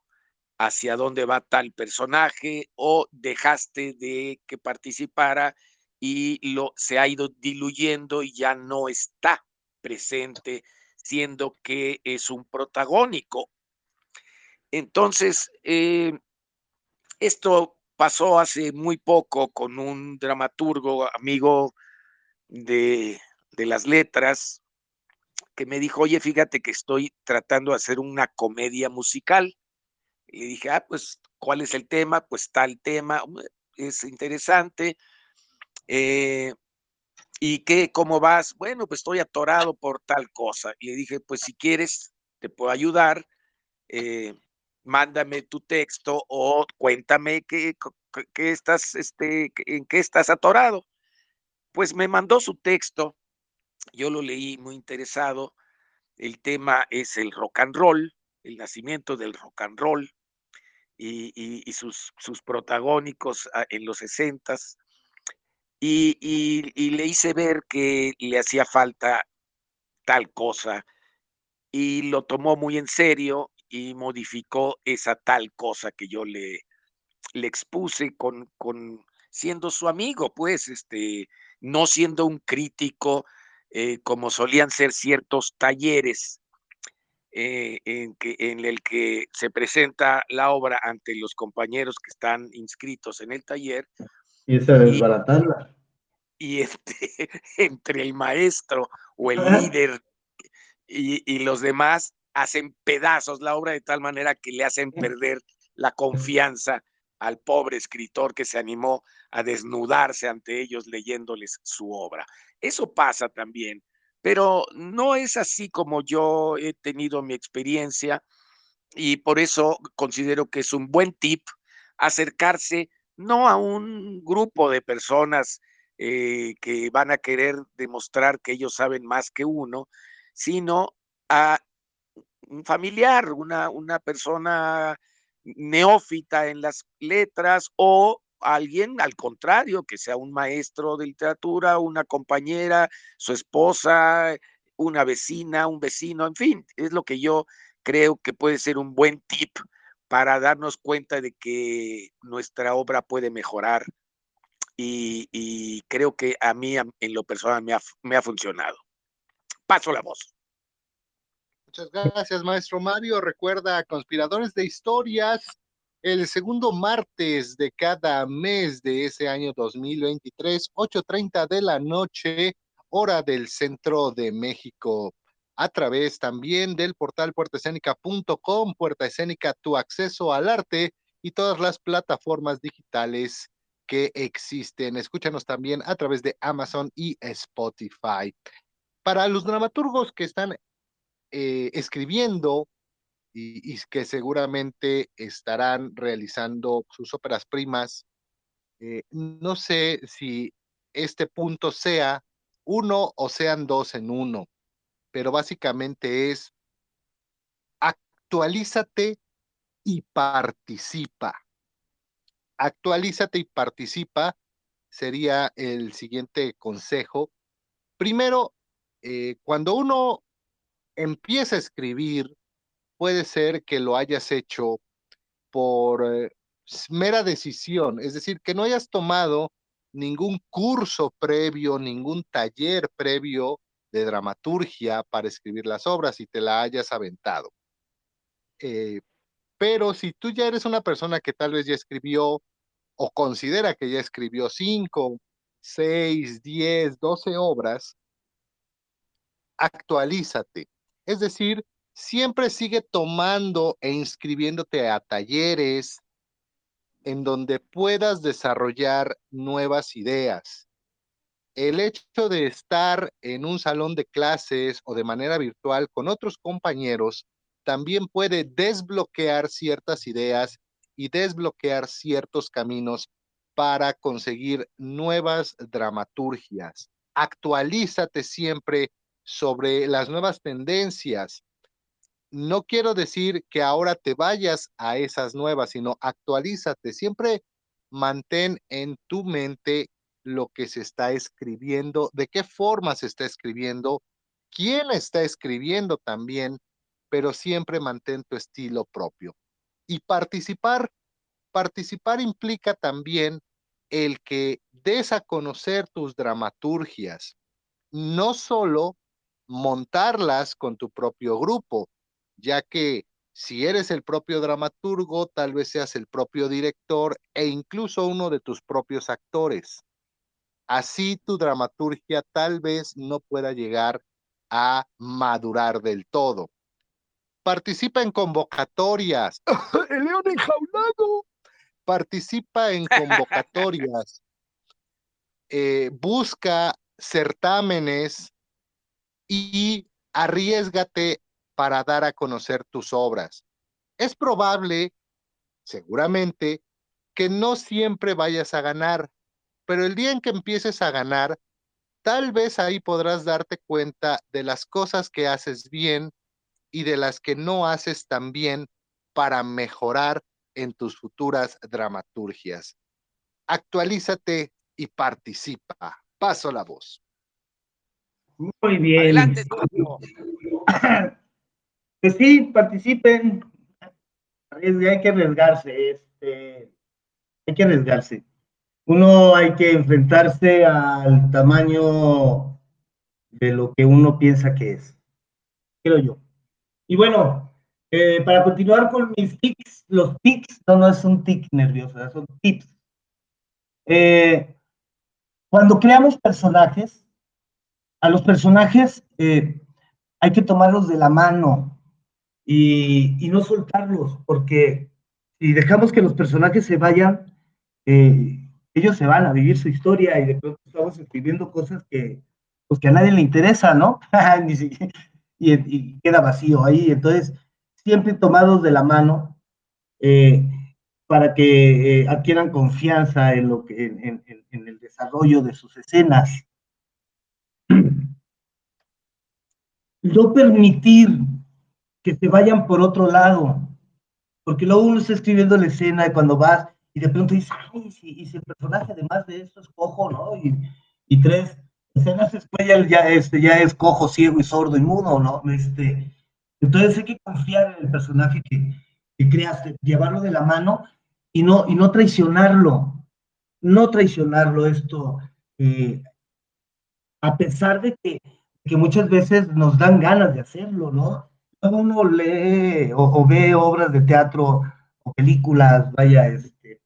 hacia dónde va tal personaje o dejaste de que participara y lo se ha ido diluyendo y ya no está presente, siendo que es un protagónico. Entonces, eh, esto pasó hace muy poco con un dramaturgo amigo de, de las letras que me dijo, oye, fíjate que estoy tratando de hacer una comedia musical. Y dije, ah, pues, ¿cuál es el tema? Pues tal tema, es interesante. Eh, ¿Y qué, cómo vas? Bueno, pues estoy atorado por tal cosa. Y le dije, pues si quieres, te puedo ayudar. Eh, mándame tu texto o cuéntame qué, qué estás, este, en qué estás atorado. Pues me mandó su texto, yo lo leí muy interesado. El tema es el rock and roll, el nacimiento del rock and roll y, sus, sus, protagónicos ah, en los sesentas. Y, y, le hice ver que le hacía falta tal cosa y lo tomó muy en serio y modificó esa tal cosa que yo le, le expuse con, con siendo su amigo, pues, este, no siendo un crítico eh, como solían ser ciertos talleres eh, en, que, en el que se presenta la obra ante los compañeros que están inscritos en el taller. Y desbaratarla. Y, este, <laughs> entre el maestro o el líder y, y, los demás hacen pedazos la obra de tal manera que le hacen perder la confianza al pobre escritor que se animó a desnudarse ante ellos leyéndoles su obra. Eso pasa también pero no es así como yo he tenido mi experiencia y por eso considero que es un buen tip acercarse no a un grupo de personas eh, que van a querer demostrar que ellos saben más que uno, sino a un familiar, una, una persona neófita en las letras o alguien al contrario, que sea un maestro de literatura, una compañera, su esposa, una vecina, un vecino, en fin, es lo que yo creo que puede ser un buen tip para darnos cuenta de que nuestra obra puede mejorar y, creo que a mí en lo personal me ha, me ha funcionado. Paso la voz. Muchas gracias, maestro Mario. Recuerda, conspiradores de historias, el segundo martes de cada mes de ese año 2023, 8.30 de la noche, hora del centro de México, a través también del portal puertaescénica.com, Puerta Escénica, tu acceso al arte y todas las plataformas digitales que existen. Escúchanos también a través de Amazon y Spotify. Para los dramaturgos que están eh, escribiendo y, que seguramente estarán realizando sus óperas primas. Eh, no sé si este punto sea uno o sean dos en uno, pero básicamente es actualízate y participa. Actualízate y participa sería el siguiente consejo. Primero, eh, cuando uno empieza a escribir, puede ser que lo hayas hecho por eh, mera decisión, es decir, que no hayas tomado ningún curso previo, ningún taller previo de dramaturgia para escribir las obras y te la hayas aventado. Eh, pero si tú ya eres una persona que tal vez ya escribió o considera que ya escribió cinco, seis, diez, doce obras, actualízate. Es decir, siempre sigue tomando e inscribiéndote a talleres en donde puedas desarrollar nuevas ideas. El hecho de estar en un salón de clases o de manera virtual con otros compañeros también puede desbloquear ciertas ideas y desbloquear ciertos caminos para conseguir nuevas dramaturgias. Actualízate siempre sobre las nuevas tendencias. No quiero decir que ahora te vayas a esas nuevas, sino actualízate. Siempre mantén en tu mente lo que se está escribiendo, de qué forma se está escribiendo, quién está escribiendo también, pero siempre mantén tu estilo propio. Y participar, participar implica también el que des a conocer tus dramaturgias, no solo montarlas con tu propio grupo, ya que si eres el propio dramaturgo, tal vez seas el propio director e incluso uno de tus propios actores. Así tu dramaturgia tal vez no pueda llegar a madurar del todo. Participa en convocatorias. <laughs> El león enjaulado. Participa en convocatorias. <laughs> Eh, busca certámenes y arriesgate para dar a conocer tus obras. Es probable, seguramente, que no siempre vayas a ganar, pero el día en que empieces a ganar, tal vez ahí podrás darte cuenta de las cosas que haces bien y de las que no haces tan bien para mejorar en tus futuras dramaturgias. Actualízate y participa. Paso la voz. Muy bien. Adelante, <coughs> Pues sí, participen. Hay que arriesgarse, este, hay que arriesgarse. Uno hay que enfrentarse al tamaño de lo que uno piensa que es, creo yo. Y bueno, eh, para continuar con mis tics, los tics, no, no es un tic nervioso, son tips. Eh, cuando creamos personajes, a los personajes eh, hay que tomarlos de la mano, y, no soltarlos, porque si dejamos que los personajes se vayan, eh, ellos se van a vivir su historia y de pronto estamos escribiendo cosas que, pues, que a nadie le interesa, ¿no? <laughs> y, queda vacío ahí. Entonces, siempre tomados de la mano eh, para que adquieran confianza en, lo que, en el desarrollo de sus escenas. No permitir que se vayan por otro lado. Porque luego uno está escribiendo la escena y cuando vas y de pronto dices, ay, y si el personaje además de esto es cojo, ¿no? Y, y tres escenas después ya, ya, este, ya es cojo, ciego y sordo y mudo, ¿no? Este, entonces hay que confiar en el personaje que, que creaste, llevarlo de la mano y no, y no traicionarlo. No traicionarlo esto, eh, a pesar de que, que muchas veces nos dan ganas de hacerlo, ¿no? uno lee o, ve obras de teatro o películas, vaya, este,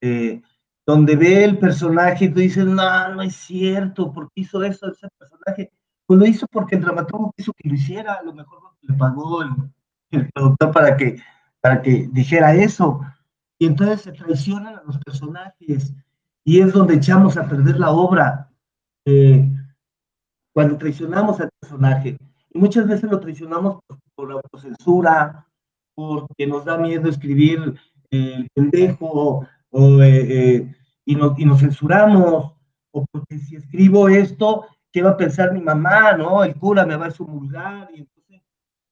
eh, donde ve el personaje y tú dices, no, no es cierto, ¿por qué hizo eso ese personaje? Pues lo hizo porque el dramaturgo quiso que lo hiciera, a lo mejor le pagó el, el productor para que, para que dijera eso. Y entonces se traicionan a los personajes y es donde echamos a perder la obra. Eh, cuando traicionamos al personaje. Y muchas veces lo traicionamos por, la autocensura, porque nos da miedo escribir el pendejo, o, eh, eh, y, nos, y nos censuramos, o porque si escribo esto, ¿qué va a pensar mi mamá? ¿No? El cura me va a sumulgar, y entonces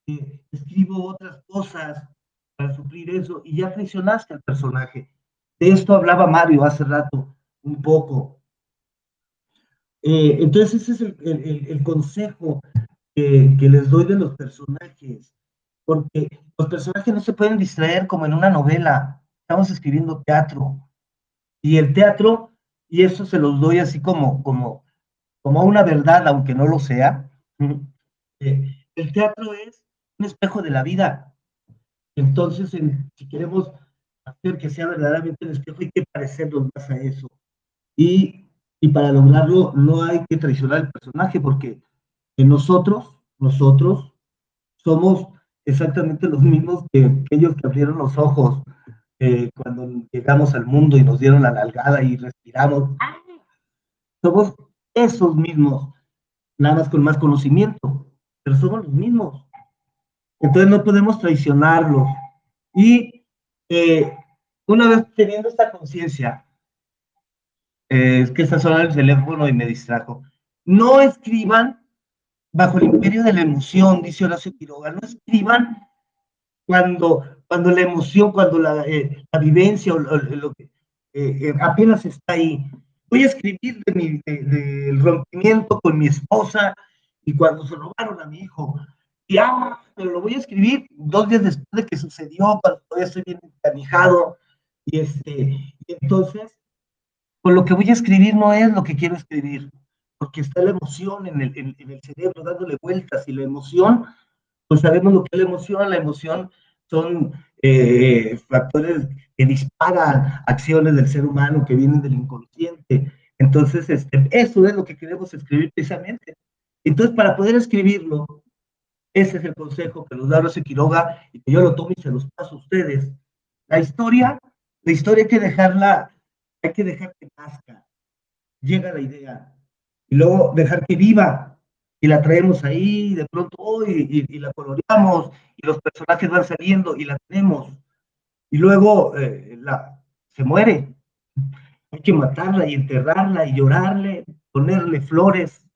eh, escribo otras cosas para suplir eso, y ya traicionaste al personaje. De esto hablaba Mario hace rato, un poco. Entonces ese es el, el, el consejo que, les doy de los personajes, porque los personajes no se pueden distraer como en una novela, estamos escribiendo teatro, y el teatro, y eso se los doy así como, como, como una verdad, aunque no lo sea, eh, el teatro es un espejo de la vida. Entonces, si queremos hacer que sea verdaderamente un espejo, hay que parecernos más a eso. Y, y para lograrlo no hay que traicionar al personaje, porque nosotros, nosotros somos exactamente los mismos que aquellos que abrieron los ojos eh, cuando llegamos al mundo y nos dieron la nalgada y respiramos. Somos esos mismos, nada más con más conocimiento, pero somos los mismos. Entonces no podemos traicionarlos. Y eh, una vez teniendo esta conciencia, Eh, es que está sonando el teléfono y me distrajo. No escriban bajo el imperio de la emoción, dice Horacio Quiroga, no escriban cuando, cuando la emoción, cuando la, eh, la vivencia o lo, que eh, apenas está ahí. Voy a escribir de mi, del rompimiento con mi esposa y cuando se robaron a mi hijo. Y ah, pero lo voy a escribir dos días después de que sucedió, cuando todavía estoy bien encanijado. Y, este, y entonces, pues lo que voy a escribir no es lo que quiero escribir, porque está la emoción en el, en, el cerebro dándole vueltas y la emoción, pues sabemos lo que es la emoción, la emoción son eh, factores que disparan acciones del ser humano que vienen del inconsciente. Entonces, este, eso es lo que queremos escribir precisamente. Entonces, para poder escribirlo, ese es el consejo que nos da Rosy Quiroga y que yo lo tomo y se los paso a ustedes. La historia, la historia hay que dejarla, hay que dejar que nazca. Llega la idea. Y luego dejar que viva. Y la traemos ahí, de pronto, oh, y, la coloreamos, y los personajes van saliendo, y la tenemos. Y luego eh, la, se muere. Hay que matarla y enterrarla y llorarle, ponerle flores.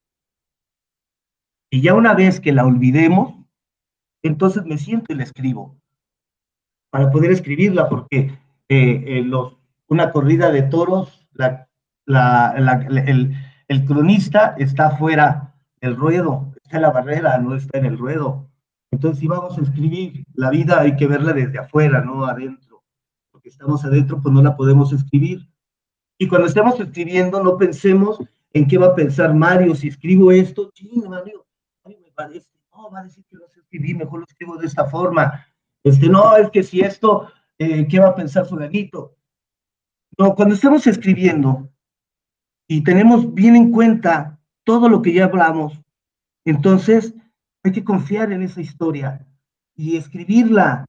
Y ya una vez que la olvidemos, entonces me siento y la escribo. Para poder escribirla, porque eh, eh, los, una corrida de toros, la, el, el, cronista está fuera del ruedo, está en la barrera, no está en el ruedo. Entonces, si vamos a escribir la vida, hay que verla desde afuera, no adentro. Porque estamos adentro, pues no la podemos escribir. Y cuando estemos escribiendo, no pensemos en qué va a pensar Mario. Si escribo esto, ching, Mario, Mario me parece, no, va a decir que no sé escribir, mejor lo escribo de esta forma. Este, no, es que si esto, eh, ¿qué va a pensar fulanito? No, cuando estamos escribiendo y tenemos bien en cuenta todo lo que ya hablamos, entonces hay que confiar en esa historia y escribirla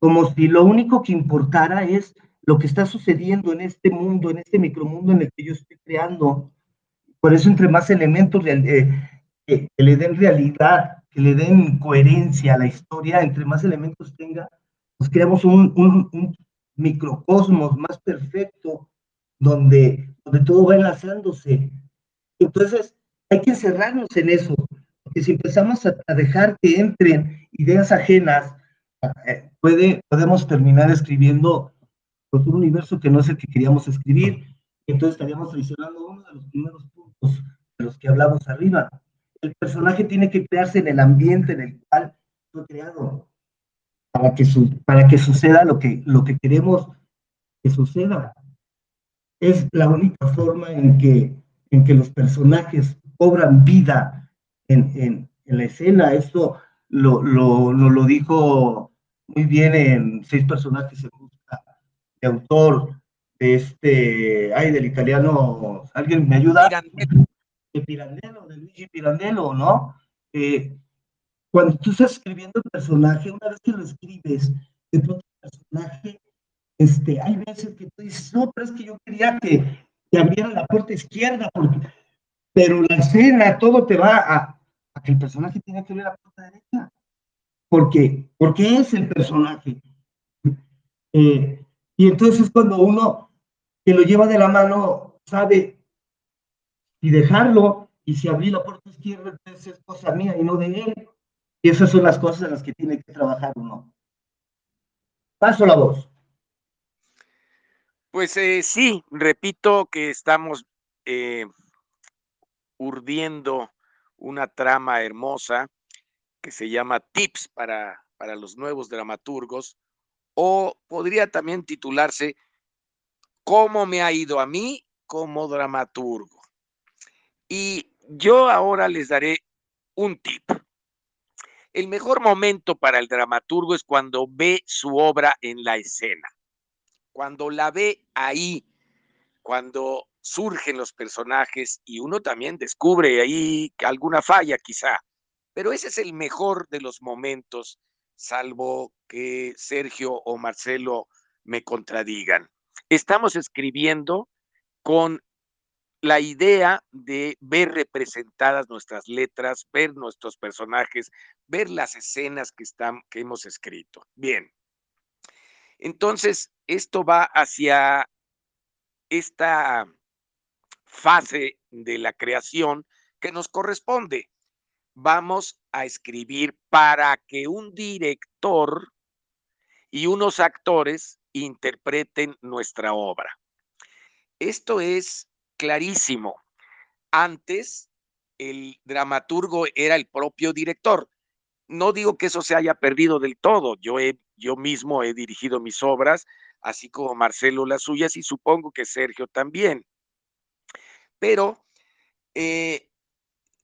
como si lo único que importara es lo que está sucediendo en este mundo, en este micromundo en el que yo estoy creando. Por eso, entre más elementos eh, que le den realidad, que le den coherencia a la historia, entre más elementos tenga, pues creamos un, un, microcosmos más perfecto donde, donde todo va enlazándose. Entonces, hay que encerrarnos en eso, porque si empezamos a, dejar que entren ideas ajenas, eh, puede, podemos terminar escribiendo pues, un universo que no es el que queríamos escribir, entonces estaríamos traicionando uno de los primeros puntos de los que hablamos arriba. El personaje tiene que crearse en el ambiente en el cual fue creado para que, para que suceda lo que, lo que queremos que suceda. Es la única forma en que, en que los personajes cobran vida en, en, en la escena. Esto lo, lo, lo, lo, dijo muy bien en Seis personajes en busca de autor de este, ay, del italiano, ¿alguien me ayuda? De Pirandello, de Luigi Pirandello, ¿no? Eh, cuando tú estás escribiendo el personaje, una vez que lo escribes, de pronto personaje, este, hay veces que tú dices, no, pero es que yo quería que, que abriera la puerta izquierda, pero la escena, todo te va a, que el personaje tiene que abrir la puerta derecha. Porque, porque es el personaje. Eh, y entonces cuando uno que lo lleva de la mano sabe y dejarlo, y si abrí la puerta izquierda, entonces es cosa mía y no de él. Y esas son las cosas en las que tiene que trabajar uno. Paso la voz. Pues eh, sí, repito que estamos eh, urdiendo una trama hermosa que se llama Tips para, para los nuevos dramaturgos, o podría también titularse ¿Cómo me ha ido a mí como dramaturgo? Y yo ahora les daré un tip. El mejor momento para el dramaturgo es cuando ve su obra en la escena, cuando la ve ahí, cuando surgen los personajes y uno también descubre ahí alguna falla quizá, pero ese es el mejor de los momentos, salvo que Sergio o Marcelo me contradigan. Estamos escribiendo con la idea de ver representadas nuestras letras, ver nuestros personajes, ver las escenas que, están, que hemos escrito. Bien. Entonces, esto va hacia esta fase de la creación que nos corresponde. Vamos a escribir para que un director y unos actores interpreten nuestra obra. Esto es clarísimo. Antes, el dramaturgo era el propio director. No digo que eso se haya perdido del todo. Yo, he, yo mismo he dirigido mis obras, así como Marcelo las suyas y supongo que Sergio también. Pero eh,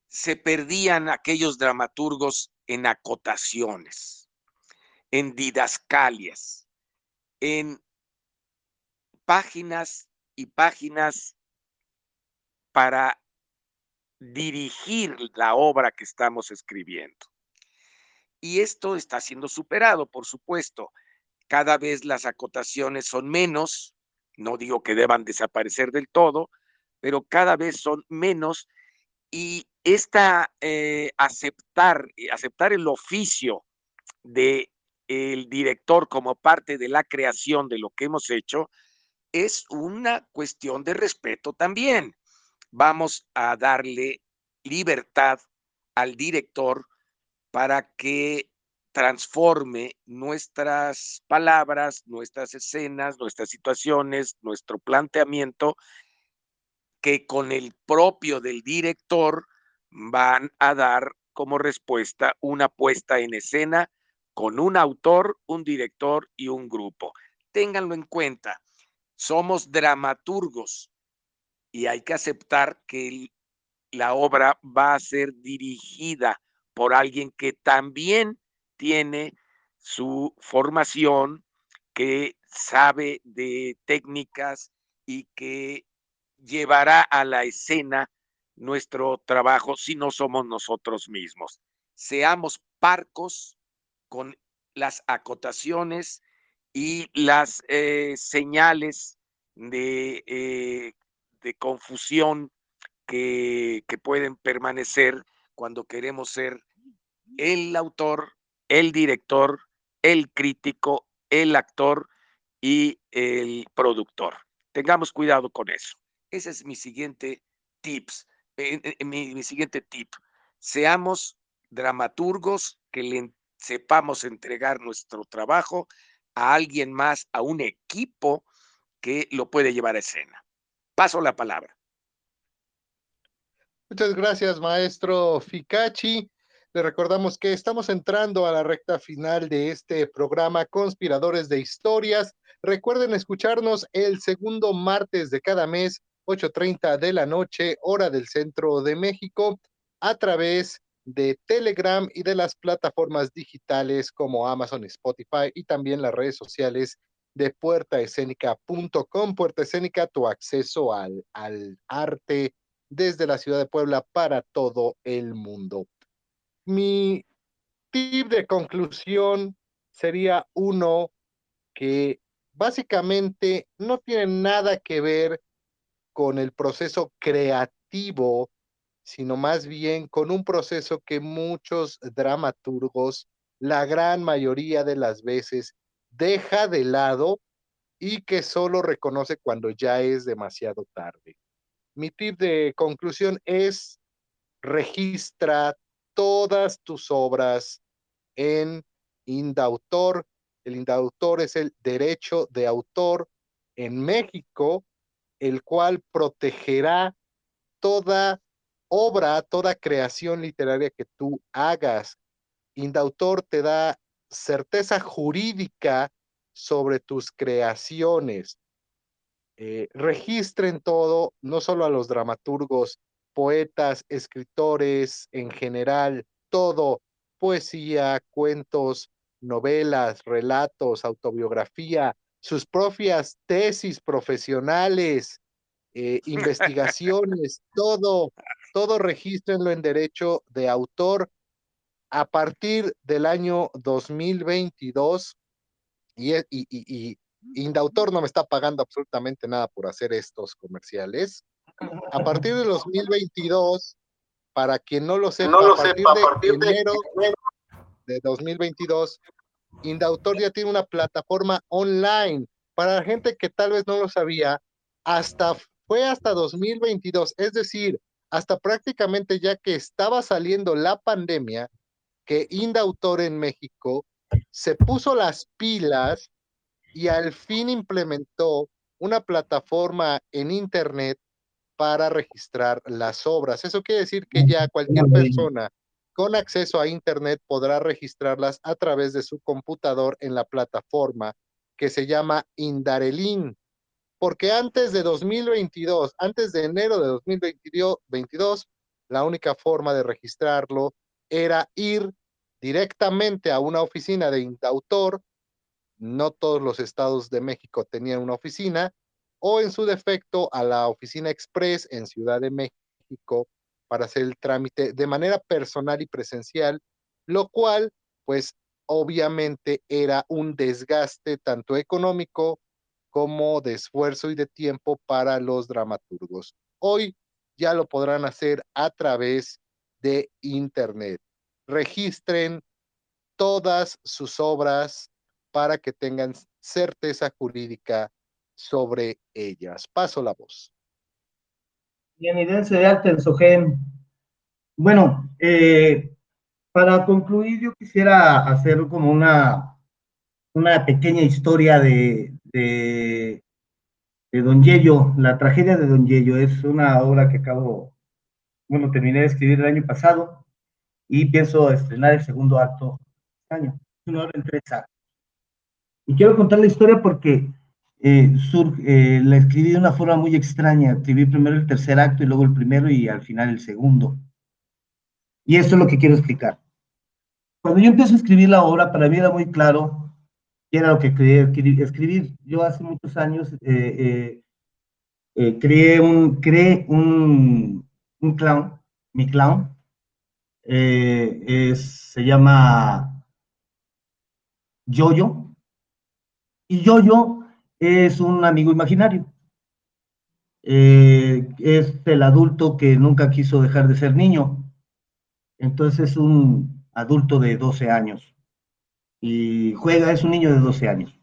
se perdían aquellos dramaturgos en acotaciones, en didascalias, en páginas y páginas para dirigir la obra que estamos escribiendo. Y esto está siendo superado, por supuesto. Cada vez las acotaciones son menos, no digo que deban desaparecer del todo, pero cada vez son menos y esta eh, aceptar, aceptar el oficio de director como parte de la creación de lo que hemos hecho es una cuestión de respeto también. Vamos a darle libertad al director para que transforme nuestras palabras, nuestras escenas, nuestras situaciones, nuestro planteamiento, que con el propio del director van a dar como respuesta una puesta en escena con un autor, un director y un grupo. Ténganlo en cuenta, somos dramaturgos y hay que aceptar que la obra va a ser dirigida por alguien que también tiene su formación, que sabe de técnicas y que llevará a la escena nuestro trabajo si no somos nosotros mismos. Seamos parcos con las acotaciones y las eh, señales de, eh, de confusión que, que pueden permanecer cuando queremos ser el autor, el director, el crítico, el actor y el productor. Tengamos cuidado con eso. Ese es mi siguiente tips, mi, siguiente tip. Seamos dramaturgos que le sepamos entregar nuestro trabajo a alguien más, a un equipo que lo puede llevar a escena. Paso la palabra. Muchas gracias, maestro Ficachi. Le recordamos que estamos entrando a la recta final de este programa Conspiradores de Historias. Recuerden escucharnos el segundo martes de cada mes 8.30 de la noche, hora del centro de México, a través de Telegram y de las plataformas digitales como Amazon, Spotify y también las redes sociales de puertaescénica.com. Puerta Escénica, tu acceso al, al arte desde la ciudad de Puebla para todo el mundo. Mi tip de conclusión sería uno que básicamente no tiene nada que ver con el proceso creativo, sino más bien con un proceso que muchos dramaturgos, la gran mayoría de las veces, deja de lado y que solo reconoce cuando ya es demasiado tarde. Mi tip de conclusión es registra todas tus obras en Indautor. El Indautor es el derecho de autor en México el cual protegerá toda obra, toda creación literaria que tú hagas. Indautor te da certeza jurídica sobre tus creaciones. Eh, registren todo, no solo a los dramaturgos, poetas, escritores en general, todo, poesía, cuentos, novelas, relatos, autobiografía, sus propias tesis profesionales, eh, <laughs> investigaciones, todo, todo regístrenlo en derecho de autor a partir del año 2022 y, y, y, y Indautor no me está pagando absolutamente nada por hacer estos comerciales. A partir de 2022, para quien no lo sepa, a partir, de, partir enero de 2022, Indautor ya tiene una plataforma online. Para la gente que tal vez no lo sabía, hasta fue hasta 2022, es decir, hasta prácticamente ya que estaba saliendo la pandemia, que Indautor en México se puso las pilas y al fin implementó una plataforma en Internet para registrar las obras. Eso quiere decir que ya cualquier persona con acceso a Internet podrá registrarlas a través de su computador en la plataforma que se llama Indarelin. Porque antes de 2022, antes de enero de 2022, la única forma de registrarlo era ir directamente a una oficina de Indautor. No todos los estados de México tenían una oficina, o en su defecto a la oficina express en Ciudad de México para hacer el trámite de manera personal y presencial, lo cual, pues, obviamente era un desgaste tanto económico como de esfuerzo y de tiempo para los dramaturgos. Hoy ya lo podrán hacer a través de Internet. Registren todas sus obras para que tengan certeza jurídica sobre ellas. Paso la voz y evidencia de alta en Bueno, eh, para concluir, yo quisiera hacer como una, una pequeña historia de, de, Don Yello, la tragedia de Don Yello. Es una obra que acabo, bueno, terminé de escribir el año pasado y pienso estrenar el segundo acto este año. Es una obra en tres actos. Y quiero contar la historia porque eh, eh, la escribí de una forma muy extraña. Escribí primero el tercer acto y luego el primero y al final el segundo. Y esto es lo que quiero explicar. Cuando yo empecé a escribir la obra, para mí era muy claro qué era lo que quería escribir. Yo hace muchos años eh, creé, un, creé un, un clown, mi clown. Se llama Yoyo. Y Yoyo es un amigo imaginario. Eh, es el adulto que nunca quiso dejar de ser niño. Entonces es un adulto de 12 años. Y juega, es un niño de 12 años.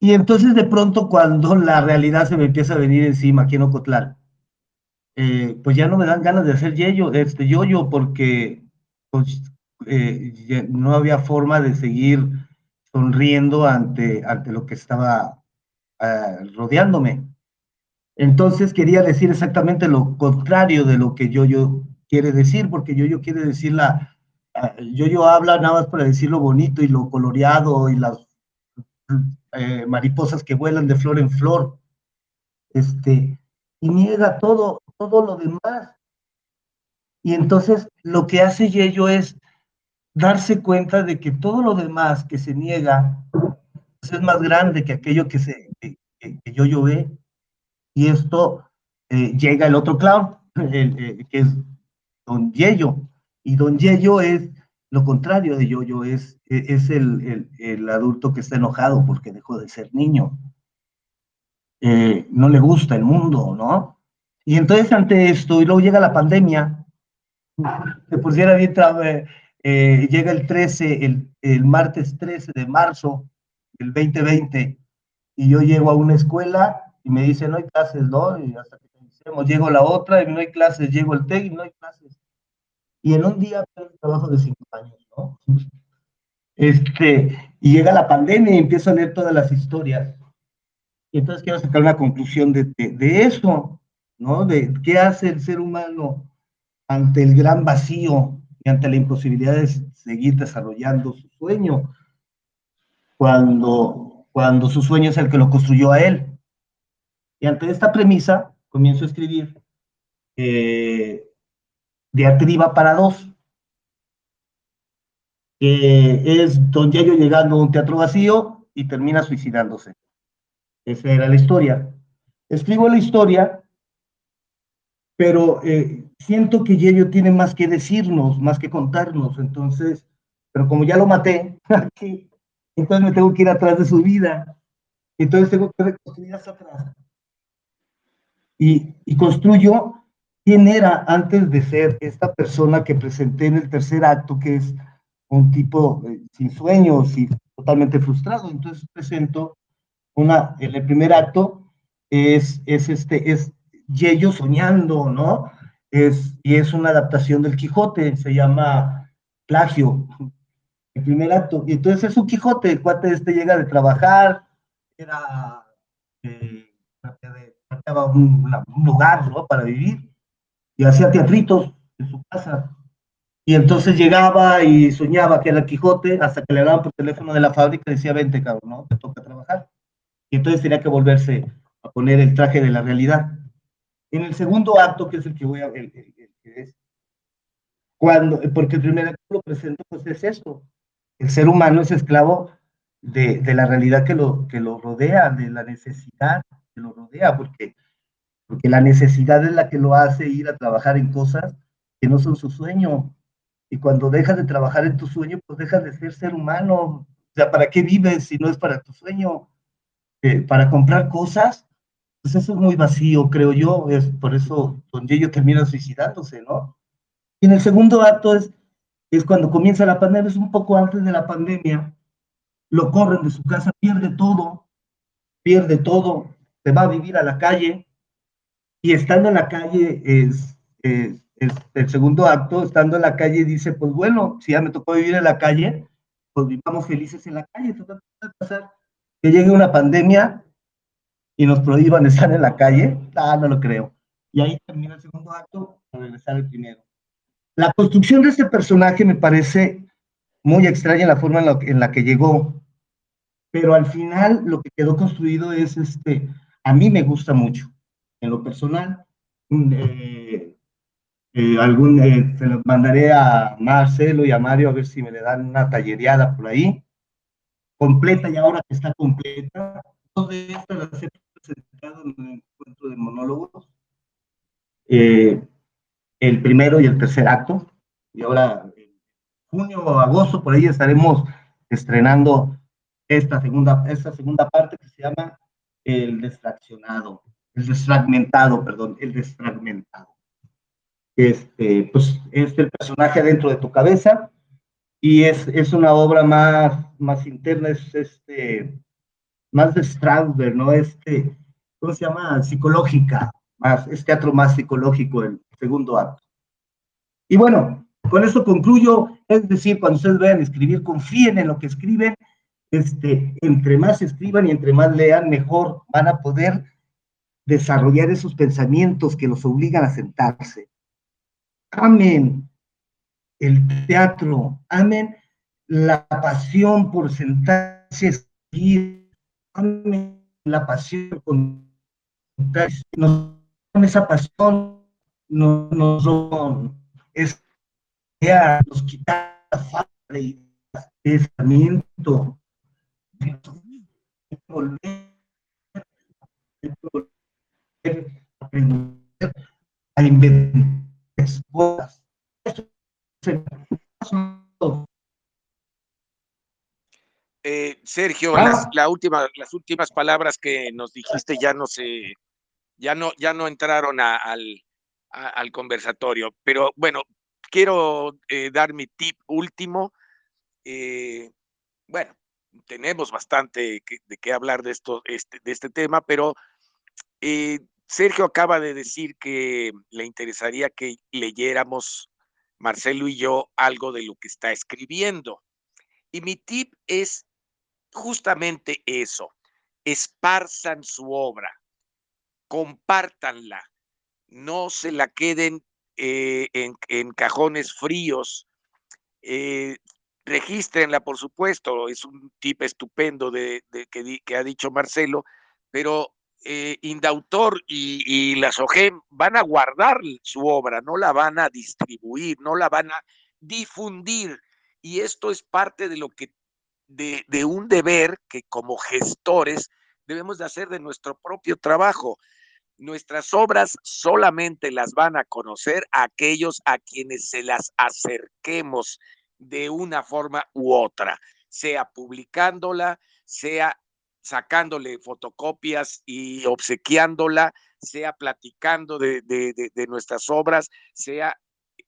Y entonces de pronto cuando la realidad se me empieza a venir encima aquí en Ocotlán, eh, pues ya no me dan ganas de hacer este yo porque pues, eh, no había forma de seguir sonriendo ante, ante lo que estaba ah, rodeándome. Entonces quería decir exactamente lo contrario de lo que yo, yo quiere decir, porque yo, yo quiere decir la, ah, yo, yo habla nada más para decir lo bonito y lo coloreado y las eh, mariposas que vuelan de flor en flor, este, y niega todo, todo lo demás. Y entonces lo que hace Yello es darse cuenta de que todo lo demás que se niega pues, es más grande que aquello que, se, que, yo yo ve. Y esto eh, llega el otro clown, <laughs> el, que es Don Yello. Y Don Yello es lo contrario de yo-yo, es, es el, el, adulto que está enojado porque dejó de ser niño. Eh, no le gusta el mundo, ¿no? Y entonces ante esto, y luego llega la pandemia, se pusiera bien eh, llega el 13, el, el, martes 13 de marzo del 2020, y yo llego a una escuela y me dicen, no hay clases, ¿no? Y hasta que pensemos, llego a la otra y no hay clases, llego al TEC y no hay clases. Y en un día un trabajo de cinco años, ¿no? Este, y llega la pandemia y empiezo a leer todas las historias. Y entonces quiero sacar una conclusión de, de, de eso, ¿no? De qué hace el ser humano ante el gran vacío y ante la imposibilidad de seguir desarrollando su sueño, cuando, cuando su sueño es el que lo construyó a él. Y ante esta premisa, comienzo a escribir eh, Diatriba para dos, que es Don Yello llegando a un teatro vacío y termina suicidándose. Esa era la historia. Escribo la historia, pero eh, siento que Yello tiene más que decirnos, más que contarnos, entonces, pero como ya lo maté, <laughs> entonces me tengo que ir atrás de su vida, entonces tengo que reconstruir hacia atrás. Y, y construyo quién era antes de ser esta persona que presenté en el tercer acto, que es un tipo eh, sin sueños y totalmente frustrado. Entonces presento una, en el primer acto es, es este, es Yello soñando, ¿no? Es, y es una adaptación del Quijote, se llama Plagio, el primer acto. Y entonces es un Quijote, el cuate este llega de trabajar, era, eh, un, lugar, ¿no? Para vivir, y hacía teatritos en su casa. Y entonces llegaba y soñaba que era Quijote, hasta que le hablaban por teléfono de la fábrica y decía, vente, cabrón, ¿no? Te toca trabajar. Y entonces tenía que volverse a poner el traje de la realidad. En el segundo acto, que es el que voy a ver, el, que es, cuando, porque el primer acto lo presento, pues es esto. El ser humano es esclavo de, de, la realidad que lo, que lo rodea, de la necesidad que lo rodea, porque, porque la necesidad es la que lo hace ir a trabajar en cosas que no son su sueño. Y cuando dejas de trabajar en tu sueño, pues dejas de ser ser humano. O sea, ¿para qué vives si no es para tu sueño? Eh, para comprar cosas, pues eso es muy vacío, creo yo. Es por eso Don Yeyo termina suicidándose, ¿no? Y en el segundo acto es, es cuando comienza la pandemia, es un poco antes de la pandemia, lo corren de su casa, pierde todo, pierde todo, se va a vivir a la calle, y estando en la calle es, es el segundo acto, estando en la calle, dice, pues bueno, si ya me tocó vivir en la calle, pues vivamos felices en la calle. pasar que llegue una pandemia y nos prohíban estar en la calle? Ah, no lo creo. Y ahí termina el segundo acto para regresar al primero. La construcción de este personaje me parece muy extraña la forma en la, en la que llegó, pero al final lo que quedó construido es, este, a mí me gusta mucho, en lo personal. Eh, eh, algún, eh, se los mandaré a Marcelo y a Mario a ver si me le dan una tallereada por ahí. Completa y ahora que está completa. De estas las he presentado en el encuentro de monólogos. Eh, el primero y el tercer acto. Y ahora, en junio o agosto, por ahí estaremos estrenando esta segunda, esta segunda parte que se llama El Desfraccionado, el desfragmentado, perdón, el desfragmentado este, pues es el personaje dentro de tu cabeza y es, es una obra más, más interna, es este, más de Strasberg, ¿no? Este, ¿cómo se llama? Psicológica, más, es teatro más psicológico el segundo acto. Y bueno, con eso concluyo, es decir, cuando ustedes vean escribir, confíen en lo que escriben, este, entre más escriban y entre más lean, mejor van a poder desarrollar esos pensamientos que los obligan a sentarse amen el teatro, amen la pasión por sentarse a escribir, la pasión con nos, esa pasión nos, nos es nos quita falta y pensamiento aprender a inventar eh, Sergio, las, la última, las últimas palabras que nos dijiste ya no se, ya no, ya no entraron al, al conversatorio. Pero bueno, quiero eh, dar mi tip último. Eh, bueno, tenemos bastante de qué hablar de esto, este, de este tema, pero Sergio acaba de decir que le interesaría que leyéramos, Marcelo y yo, algo de lo que está escribiendo. Y mi tip es justamente eso, esparzan su obra, compártanla, no se la queden eh, en, cajones fríos, eh, regístrenla, por supuesto, es un tip estupendo de, que, ha dicho Marcelo, pero eh, Indautor y, y la van a guardar su obra, no la van a distribuir, no la van a difundir. Y esto es parte de lo que, de, un deber que como gestores debemos de hacer de nuestro propio trabajo. Nuestras obras solamente las van a conocer aquellos a quienes se las acerquemos de una forma u otra, sea publicándola, sea sacándole fotocopias y obsequiándola, sea platicando de, nuestras obras, sea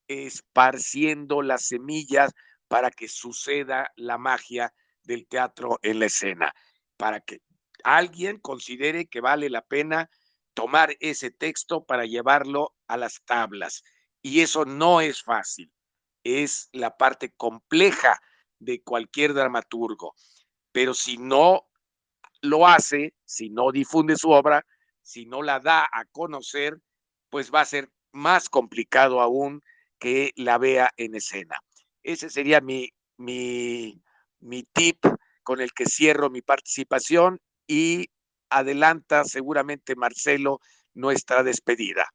esparciendo las semillas para que suceda la magia del teatro en la escena, para que alguien considere que vale la pena tomar ese texto para llevarlo a las tablas. Y eso no es fácil, es la parte compleja de cualquier dramaturgo. Pero si no lo hace, si no difunde su obra, si no la da a conocer, pues va a ser más complicado aún que la vea en escena. Ese sería mi, mi, mi tip con el que cierro mi participación y adelanta seguramente Marcelo nuestra despedida.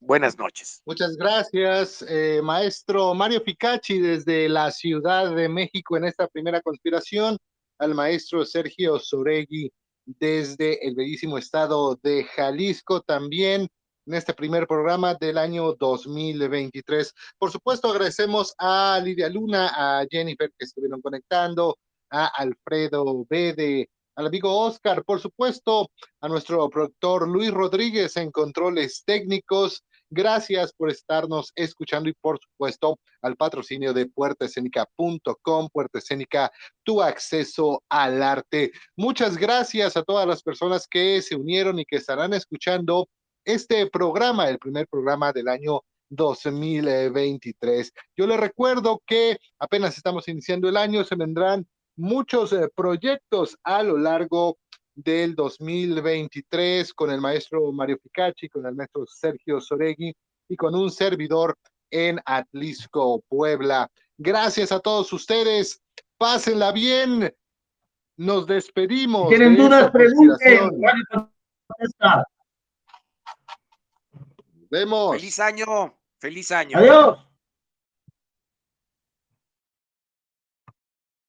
Buenas noches. Muchas gracias, eh, maestro Mario Picacci desde la Ciudad de México en esta primera conspiración, al maestro Sergio Soregui desde el bellísimo estado de Jalisco también en este primer programa del año 2023. Por supuesto, agradecemos a Lidia Luna, a Jennifer que estuvieron conectando, a Alfredo Bede, al amigo Oscar, por supuesto, a nuestro productor Luis Rodríguez en controles técnicos. Gracias por estarnos escuchando y por supuesto al patrocinio de puertaescénica.com, Puerta Escénica, tu acceso al arte. Muchas gracias a todas las personas que se unieron y que estarán escuchando este programa, el primer programa del año 2023. Yo les recuerdo que apenas estamos iniciando el año, se vendrán muchos eh, proyectos a lo largo del 2023 con el maestro Mario Picacci, con el maestro Sergio Soregui y con un servidor en Atlisco, Puebla. Gracias a todos ustedes. Pásenla bien. Nos despedimos. ¿Tienen dudas? Pregunten. Vemos. Feliz año. Feliz año. Adiós.